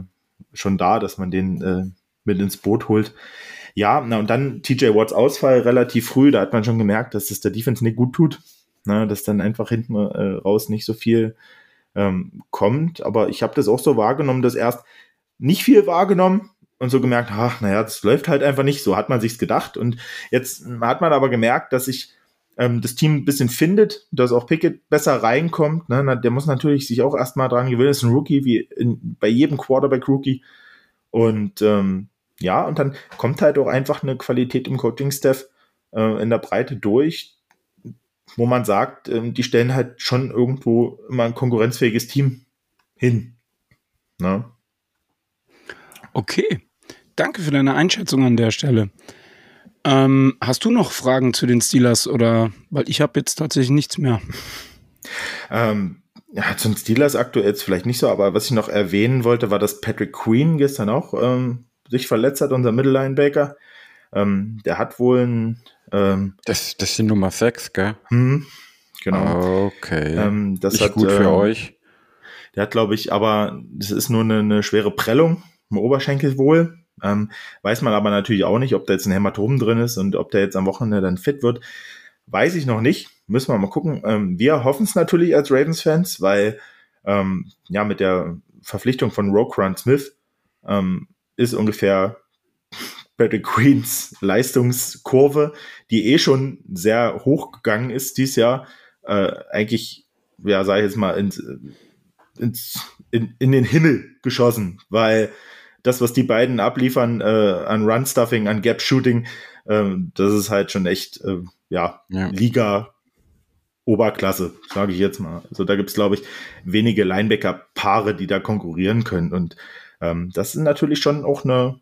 schon da, dass man den äh, mit ins Boot holt. Ja, na und dann TJ Watts Ausfall relativ früh, da hat man schon gemerkt, dass es der Defense nicht gut tut, na, dass dann einfach hinten äh, raus nicht so viel ähm, kommt. Aber ich habe das auch so wahrgenommen, dass erst nicht viel wahrgenommen und so gemerkt, ach, naja, das läuft halt einfach nicht, so hat man sich's gedacht. Und jetzt hat man aber gemerkt, dass ich ähm, das Team ein bisschen findet, dass auch Pickett besser reinkommt. Ne? Der muss natürlich sich auch erstmal dran gewöhnen, ist ein Rookie, wie in, bei jedem Quarterback-Rookie. Und ähm, ja, und dann kommt halt auch einfach eine Qualität im Coaching-Staff äh, in der Breite durch, wo man sagt, ähm, die stellen halt schon irgendwo immer ein konkurrenzfähiges Team hin. Ne? Okay, danke für deine Einschätzung an der Stelle. Ähm, hast du noch Fragen zu den Steelers oder weil ich habe jetzt tatsächlich nichts mehr. Ähm, ja, zum Steelers aktuell jetzt vielleicht nicht so, aber was ich noch erwähnen wollte, war, dass Patrick Queen gestern auch ähm, sich verletzt hat, unser Middle-Linebacker. Ähm, der hat wohl ein ähm, das, das die Nummer 6, gell? Hm, genau. Okay. Ähm, das ist gut für ähm, euch. Der hat, glaube ich, aber das ist nur eine, eine schwere Prellung im Oberschenkel wohl. Ähm, weiß man aber natürlich auch nicht, ob da jetzt ein Hämatom drin ist und ob der jetzt am Wochenende dann fit wird. Weiß ich noch nicht. Müssen wir mal gucken. Ähm, wir hoffen es natürlich als Ravens-Fans, weil ja, mit der Verpflichtung von Roquan Smith ähm, ist ungefähr Patrick Queens Leistungskurve, die eh schon sehr hoch gegangen ist dieses Jahr, äh, eigentlich, ja, sage ich jetzt mal, ins, ins, in, in den Himmel geschossen, weil das, was die beiden abliefern äh, an Run-Stuffing, an Gap-Shooting, äh, das ist halt schon echt, äh, ja, ja, Liga Oberklasse, sage ich jetzt mal. Also da gibt's glaube ich, wenige Linebacker-Paare, die da konkurrieren können. Und ähm, das ist natürlich schon auch eine,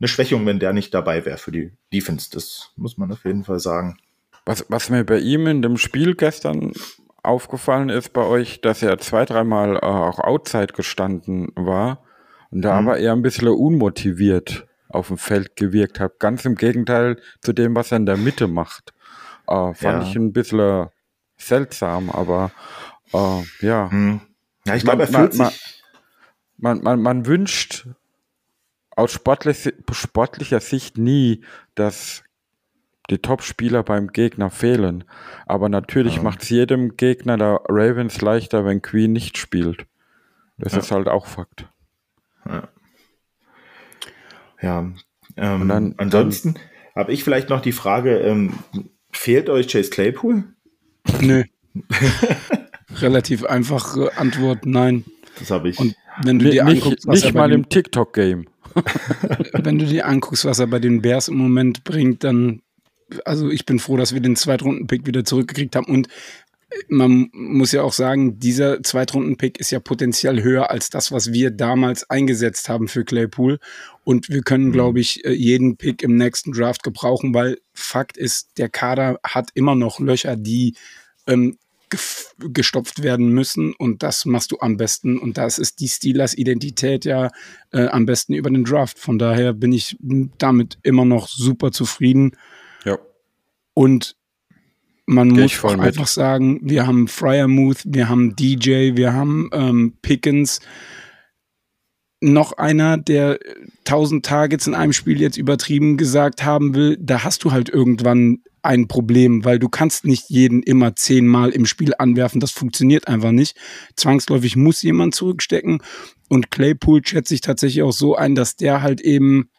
eine Schwächung, wenn der nicht dabei wäre für die Defense. Das muss man auf jeden Fall sagen. Was, was mir bei ihm in dem Spiel gestern aufgefallen ist bei euch, dass er zwei, dreimal äh, auch outside gestanden war und da mhm. aber eher ein bisschen unmotiviert auf dem Feld gewirkt hat. Ganz im Gegenteil zu dem, was er in der Mitte macht. Äh, fand ja. ich ein bisschen seltsam, aber äh, ja. Hm. Ja, ich glaube, er fühlt man, sich. Man, man, man wünscht aus sportlich, sportlicher Sicht nie, dass die Top-Spieler beim Gegner fehlen. Aber natürlich ja. macht es jedem Gegner der Ravens leichter, wenn Queen nicht spielt. Das ja. ist halt auch Fakt. Ja. ja ähm, dann, ansonsten habe ich vielleicht noch die Frage, ähm, fehlt euch Chase Claypool? Nö. Relativ einfache Antwort, nein. Das habe ich. Und wenn du dir nicht, anguckst, was nicht mal im TikTok-Game. wenn du dir anguckst, was er bei den Bears im Moment bringt, dann, also ich bin froh, dass wir den Zweitrunden-Pick wieder zurückgekriegt haben. Und man muss ja auch sagen, dieser Zweitrunden-Pick ist ja potenziell höher als das, was wir damals eingesetzt haben für Claypool. Und wir können, mhm. glaube ich, äh, jeden Pick im nächsten Draft gebrauchen, weil Fakt ist, der Kader hat immer noch Löcher, die ähm, gestopft werden müssen und das machst du am besten und das ist die Steelers Identität ja äh, am besten über den Draft. Von daher bin ich damit immer noch super zufrieden. Ja. Und man Geh muss einfach sagen, wir haben Fryermuth, wir haben DJ, wir haben ähm, Pickens. Noch einer, der 1000 Targets in einem Spiel jetzt übertrieben gesagt haben will, da hast du halt irgendwann ein Problem, weil du kannst nicht jeden immer zehnmal im Spiel anwerfen. Das funktioniert einfach nicht. Zwangsläufig muss jemand zurückstecken. Und Claypool schätze ich tatsächlich auch so ein, dass der halt eben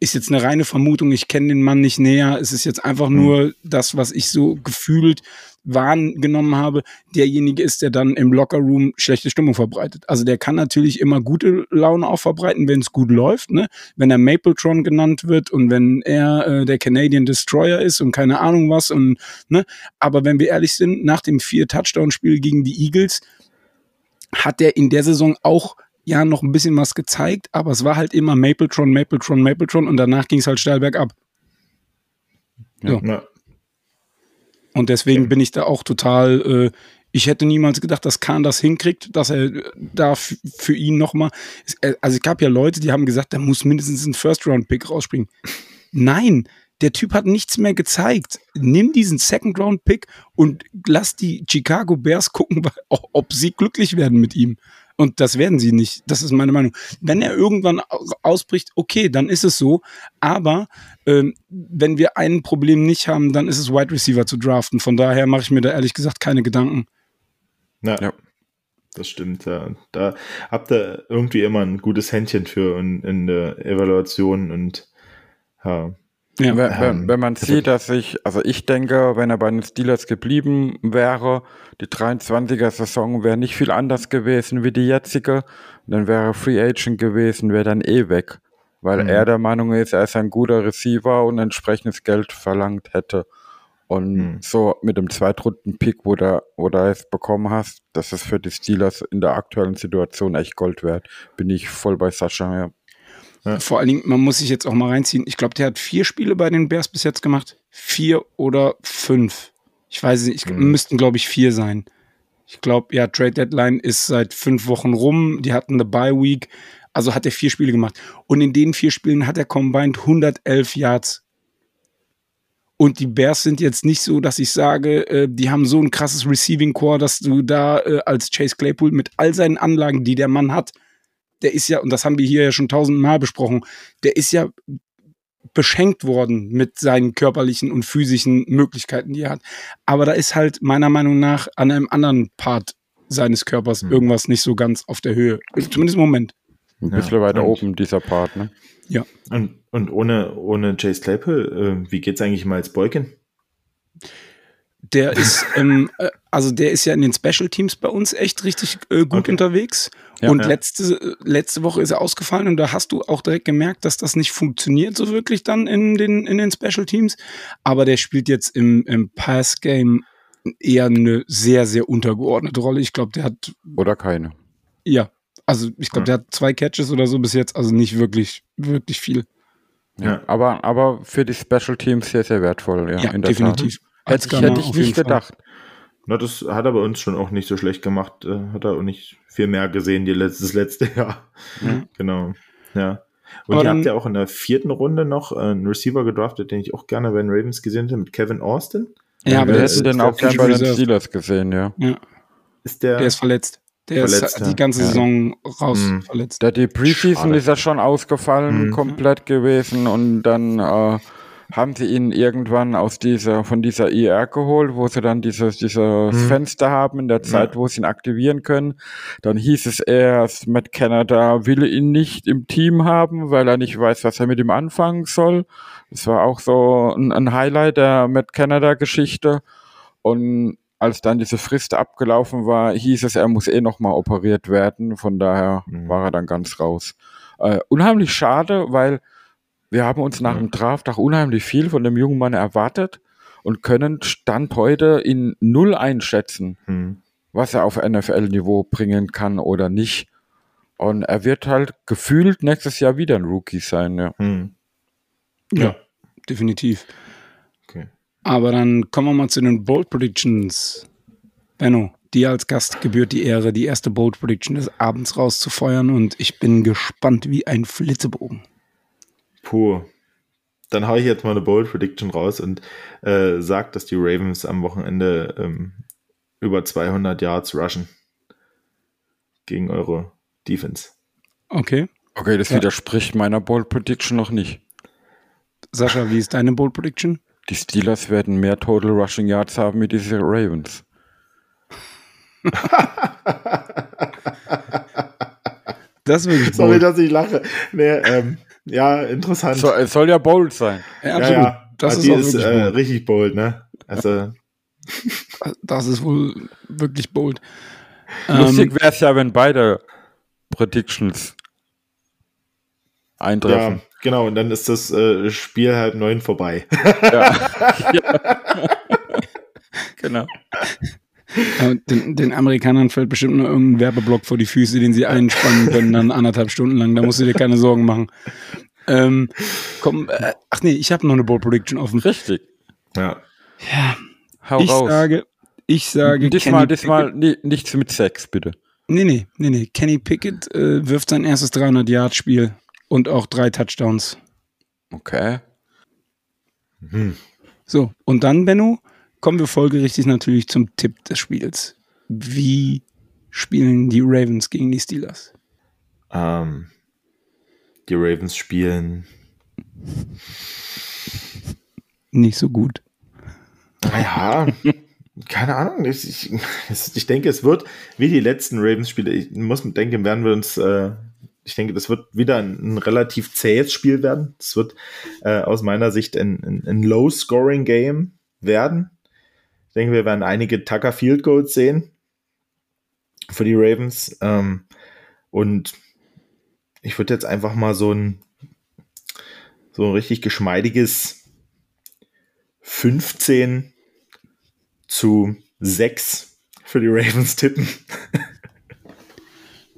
ist jetzt eine reine Vermutung, ich kenne den Mann nicht näher. Es ist jetzt einfach nur mhm. das, was ich so gefühlt wahrgenommen habe, derjenige ist, der dann im Lockerroom schlechte Stimmung verbreitet. Also der kann natürlich immer gute Laune auch verbreiten, wenn es gut läuft, ne? Wenn er Mapletron genannt wird und wenn er äh, der Canadian Destroyer ist und keine Ahnung was und ne, aber wenn wir ehrlich sind, nach dem vier Touchdown Spiel gegen die Eagles hat er in der Saison auch ja noch ein bisschen was gezeigt, aber es war halt immer Mapletron, Mapletron, Mapletron und danach ging es halt steil bergab. So. Ja. Und deswegen okay. bin ich da auch total, äh, ich hätte niemals gedacht, dass Kahn das hinkriegt, dass er da für ihn nochmal, äh, also es gab ja Leute, die haben gesagt, da muss mindestens ein First-Round-Pick rausspringen. Nein, der Typ hat nichts mehr gezeigt. Nimm diesen Second-Round-Pick und lass die Chicago Bears gucken, ob sie glücklich werden mit ihm. Und das werden sie nicht. Das ist meine Meinung. Wenn er irgendwann ausbricht, okay, dann ist es so. Aber ähm, wenn wir ein Problem nicht haben, dann ist es Wide Receiver zu draften. Von daher mache ich mir da ehrlich gesagt keine Gedanken. Na, ja. Das stimmt, ja. Da habt ihr irgendwie immer ein gutes Händchen für in, in der Evaluation und ja, ja. Wenn, wenn, wenn man sieht, dass ich, also ich denke, wenn er bei den Steelers geblieben wäre, die 23er-Saison wäre nicht viel anders gewesen wie die jetzige. Dann wäre Free Agent gewesen, wäre dann eh weg. Weil mhm. er der Meinung ist, er ist ein guter Receiver und entsprechendes Geld verlangt hätte. Und mhm. so mit dem Zweitrunden-Pick, wo, du wo du es bekommen hast, das ist für die Steelers in der aktuellen Situation echt Gold wert. Bin ich voll bei Sascha, ja. Ja. Vor allen Dingen, man muss sich jetzt auch mal reinziehen. Ich glaube, der hat vier Spiele bei den Bears bis jetzt gemacht. Vier oder fünf. Ich weiß nicht, ich, mhm. müssten, glaube ich, vier sein. Ich glaube, ja, Trade Deadline ist seit fünf Wochen rum. Die hatten eine Bye Week. Also hat er vier Spiele gemacht. Und in den vier Spielen hat er combined 111 Yards. Und die Bears sind jetzt nicht so, dass ich sage, äh, die haben so ein krasses Receiving Core, dass du da äh, als Chase Claypool mit all seinen Anlagen, die der Mann hat, der ist ja, und das haben wir hier ja schon tausendmal besprochen, der ist ja beschenkt worden mit seinen körperlichen und physischen Möglichkeiten, die er hat. Aber da ist halt meiner Meinung nach an einem anderen Part seines Körpers Hm. irgendwas nicht so ganz auf der Höhe. Zumindest im Moment. Ein Ja, bisschen weiter und- oben, dieser Part, ne? Und, und ohne, ohne Chase Claypool, äh, wie geht's eigentlich mal als Boykin? Der ist, ähm, äh, also der ist ja in den Special Teams bei uns echt richtig äh, gut Okay. unterwegs. Ja. und Ja. letzte, letzte Woche ist er ausgefallen und da hast du auch direkt gemerkt, dass das nicht funktioniert so wirklich dann in den, in den Special Teams. Aber der spielt jetzt im, im Pass-Game eher eine sehr, sehr untergeordnete Rolle. Ich glaube, der hat, Oder keine. ja, also ich glaube, Ja. der hat zwei Catches oder so bis jetzt, also nicht wirklich, wirklich viel. Ja. Aber, aber für die Special Teams sehr, sehr wertvoll, ja, Ja, definitiv. Tat. Hätte ich, hätte ich nicht Fall. gedacht. Na, das hat er bei uns schon auch nicht so schlecht gemacht. Äh, hat er auch nicht viel mehr gesehen die letzte, das letzte Jahr. Ja. Genau. Ja. Und Aber ihr habt ja auch in der vierten Runde noch äh, einen Receiver gedraftet, den ich auch gerne bei den Ravens gesehen hätte, mit Kevin Austin. Ja, aber Wir der hätten den auch gern bei den. Steelers gesehen, ja. Ja, Ist der, der ist verletzt. Der Verletzt, ist die ganze Ja. Saison raus Mhm. verletzt. Da die Preseason Schade. ist ja schon ausgefallen, Mhm. komplett gewesen und dann äh, haben sie ihn irgendwann aus dieser, von dieser IR geholt, wo sie dann dieses, dieses Mhm. Fenster haben in der Zeit, wo sie ihn aktivieren können. Dann hieß es erst, Matt Canada will ihn nicht im Team haben, weil er nicht weiß, was er mit ihm anfangen soll. Das war auch so ein, ein Highlight der Matt Canada Geschichte. Und als dann diese Frist abgelaufen war, hieß es, er muss eh nochmal operiert werden. Von daher Mhm. war er dann ganz raus. Äh, unheimlich schade, weil wir haben uns nach Ja. dem Draft auch unheimlich viel von dem jungen Mann erwartet und können Stand heute in null einschätzen, Hm. was er auf NFL-Niveau bringen kann oder nicht. Und er wird halt gefühlt nächstes Jahr wieder ein Rookie sein. Ja. Hm. Ja, definitiv. Okay. Aber dann kommen wir mal zu den Bold Predictions. Benno, dir als Gast gebührt die Ehre, die erste Bold Prediction des Abends rauszufeuern und ich bin gespannt wie ein Flitzebogen. Puh. Dann hau ich jetzt mal eine Bold Prediction raus und äh, sag, dass die Ravens am Wochenende ähm, über 200 Yards rushen gegen eure Defense. Okay. Okay, das Ja. widerspricht meiner Bold Prediction noch nicht. Sascha, wie ist deine Bold Prediction? Die Steelers werden mehr Total Rushing Yards haben wie diese Ravens. Das wirklich Sorry, dass ich lache. Nee, ähm, ja, interessant. So, es soll ja bold sein. Ja, ja, absolut. ja. Das Aber ist die auch ist äh, bold. richtig bold, ne? Also, Das ist wohl wirklich bold. Lustig Ähm, wäre es ja, wenn beide Predictions ja, eintreffen. genau. Und dann ist das äh, Spiel halb neun vorbei. Genau. Ja, den, den Amerikanern fällt bestimmt nur irgendein Werbeblock vor die Füße, den sie einspannen können, dann anderthalb Stunden lang. Da musst du dir keine Sorgen machen. Ähm, komm, äh, ach nee, ich habe noch eine Bold Prediction offen. Richtig. ja. Hau Ich raus. sage, ich sage, diesmal, Kenny diesmal ni- nichts mit Sex, bitte. Nee, nee, nee, nee. Kenny Pickett äh, wirft sein erstes 300-Yard-Spiel und auch drei Touchdowns. Okay. Hm. So, und dann, Benno, kommen wir folgerichtig natürlich zum Tipp des Spiels. Wie spielen die Ravens gegen die Steelers? Ähm, die Ravens spielen. Nicht so gut. Naja, keine Ahnung. Ich, ich, ich denke, es wird wie die letzten Ravens-Spiele. Ich muss denken, werden wir uns. Äh, ich denke, das wird wieder ein, ein relativ zähes Spiel werden. Es wird äh, aus meiner Sicht ein, ein, ein Low-Scoring-Game werden. Ich denke, wir werden einige Tucker Field Goals sehen für die Ravens. Ähm, und ich würde jetzt einfach mal so ein so ein richtig geschmeidiges 15 zu 6 für die Ravens tippen.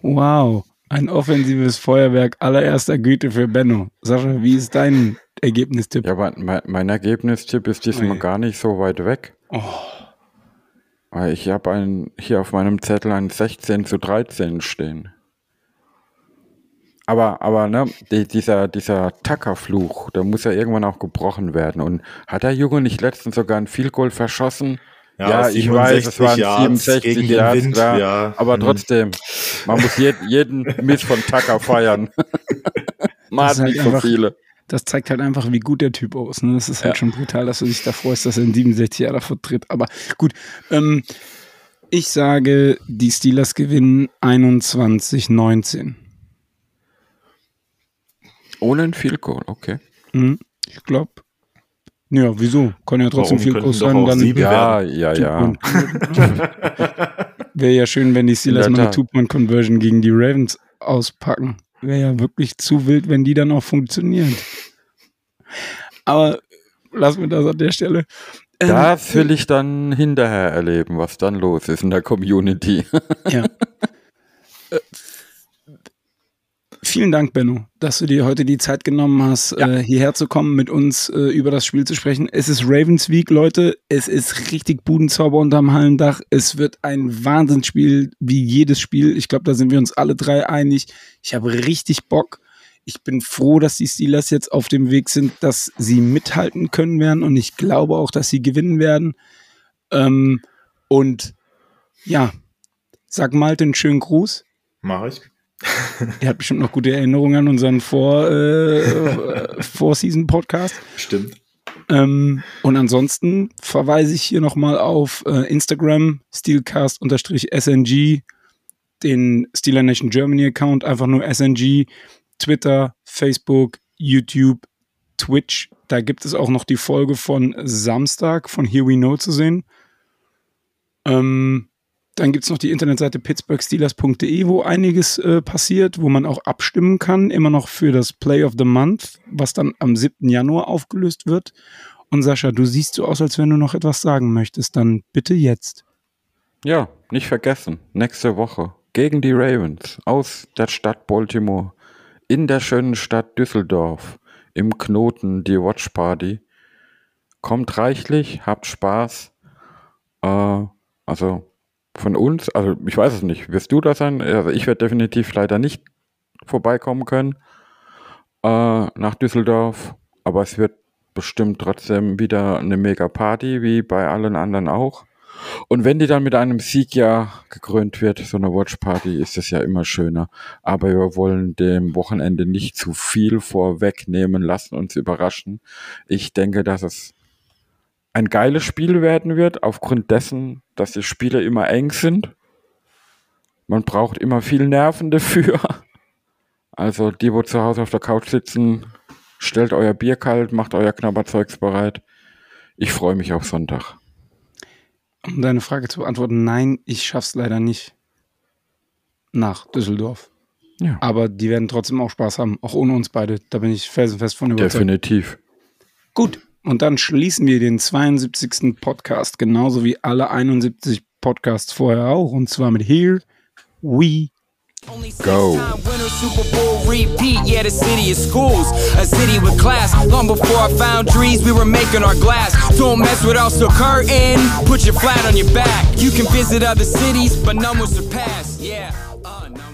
Wow, ein offensives Feuerwerk allererster Güte für Benno. Sascha, wie ist dein Ergebnistipp? Ja, aber mein, mein Ergebnistipp ist diesmal Ui. gar nicht so weit weg. Oh, ich habe hier auf meinem Zettel ein 16 zu 13 stehen. Aber, aber, ne, die, dieser, dieser Tucker-Fluch, der muss ja irgendwann auch gebrochen werden. Und hat der Junge nicht letztens sogar ein Field Goal verschossen? Ja, ich weiß, es waren 67 gegen den Yards, Wind, klar, ja. aber Mhm. trotzdem, man muss jed, jeden Miss von Tucker feiern. man hat halt nicht so einfach- viele. Das zeigt halt einfach, wie gut der Typ aus. Ne? Das ist halt Ja. schon brutal, dass du dich da freust, dass er in 67 Jahre vertritt. Aber gut, ähm, Ich sage, die Steelers gewinnen 21-19. Ohne ein Field Goal, okay. Mhm. Ich glaube. Ja, wieso? Kann ja trotzdem Warum groß doch sein. Dann sieben Ja, ja, ja. Wäre ja schön, wenn die Steelers mal eine Tat. Two-Point-Conversion gegen die Ravens auspacken. Wäre ja wirklich zu wild, wenn die dann auch funktionieren. Aber lassen wir das an der Stelle. Ähm, Das will ich dann hinterher erleben, was dann los ist in der Community. Ja. Vielen Dank, Benno, dass du dir heute die Zeit genommen hast, äh, hierher zu kommen, mit uns äh, über das Spiel zu sprechen. Es ist Ravens Week, Leute. Es ist richtig Budenzauber unterm Hallendach. Es wird ein Wahnsinnsspiel, wie jedes Spiel. Ich glaube, da sind wir uns alle drei einig. Ich habe richtig Bock. Ich bin froh, dass die Steelers jetzt auf dem Weg sind, dass sie mithalten können werden. Und ich glaube auch, dass sie gewinnen werden. Ähm, und ja, sag Malte einen schönen Gruß. Mach ich. Er hat bestimmt noch gute Erinnerungen an unseren Vor, äh, Vor-Season-Podcast. Stimmt. Ähm, und ansonsten verweise ich hier nochmal auf äh, Instagram, steelcast-sng, den Steeler Nation Germany Account, einfach nur SNG, Twitter, Facebook, YouTube, Twitch. Da gibt es auch noch die Folge von Samstag von Here We Know zu sehen. Ähm, dann gibt es noch die Internetseite pittsburghsteelers.de, wo einiges äh, passiert, wo man auch abstimmen kann, immer noch für das Play of the Month, was dann am 7. Januar aufgelöst wird. Und Sascha, du siehst so aus, als wenn du noch etwas sagen möchtest. Dann bitte jetzt. Ja, nicht vergessen, nächste Woche gegen die Ravens aus der Stadt Baltimore in der schönen Stadt Düsseldorf im Knoten die Watch Party. Kommt reichlich, habt Spaß. Äh, also von uns, also ich weiß es nicht, wirst du da sein? Also ich werde definitiv leider nicht vorbeikommen können äh, nach Düsseldorf, aber es wird bestimmt trotzdem wieder eine mega Party, wie bei allen anderen auch. Und wenn die dann mit einem Sieg ja gekrönt wird, so eine Watch Party, ist das ja immer schöner. Aber wir wollen dem Wochenende nicht zu viel vorwegnehmen, lassen uns überraschen. Ich denke, dass es ein geiles Spiel werden wird, aufgrund dessen, dass die Spiele immer eng sind. Man braucht immer viel Nerven dafür. Also die, wo zu Hause auf der Couch sitzen, stellt euer Bier kalt, macht euer Knabberzeugs bereit. Ich freue mich auf Sonntag. Um deine Frage zu beantworten, nein, ich schaff's leider nicht nach Düsseldorf. Ja. Aber die werden trotzdem auch Spaß haben, auch ohne uns beide. Da bin ich felsenfest von überzeugt. Definitiv. Gut, und dann schließen wir den 72. Podcast, genauso wie alle 71 Podcasts vorher auch, und zwar mit Here We Go. Super Bowl repeat. Yeah, the city of schools, a city with class. Long before our foundries, we were making our glass. Don't mess with us, so curtain. Put your flat on your back. You can visit other cities, but none will surpass. Yeah, uh, will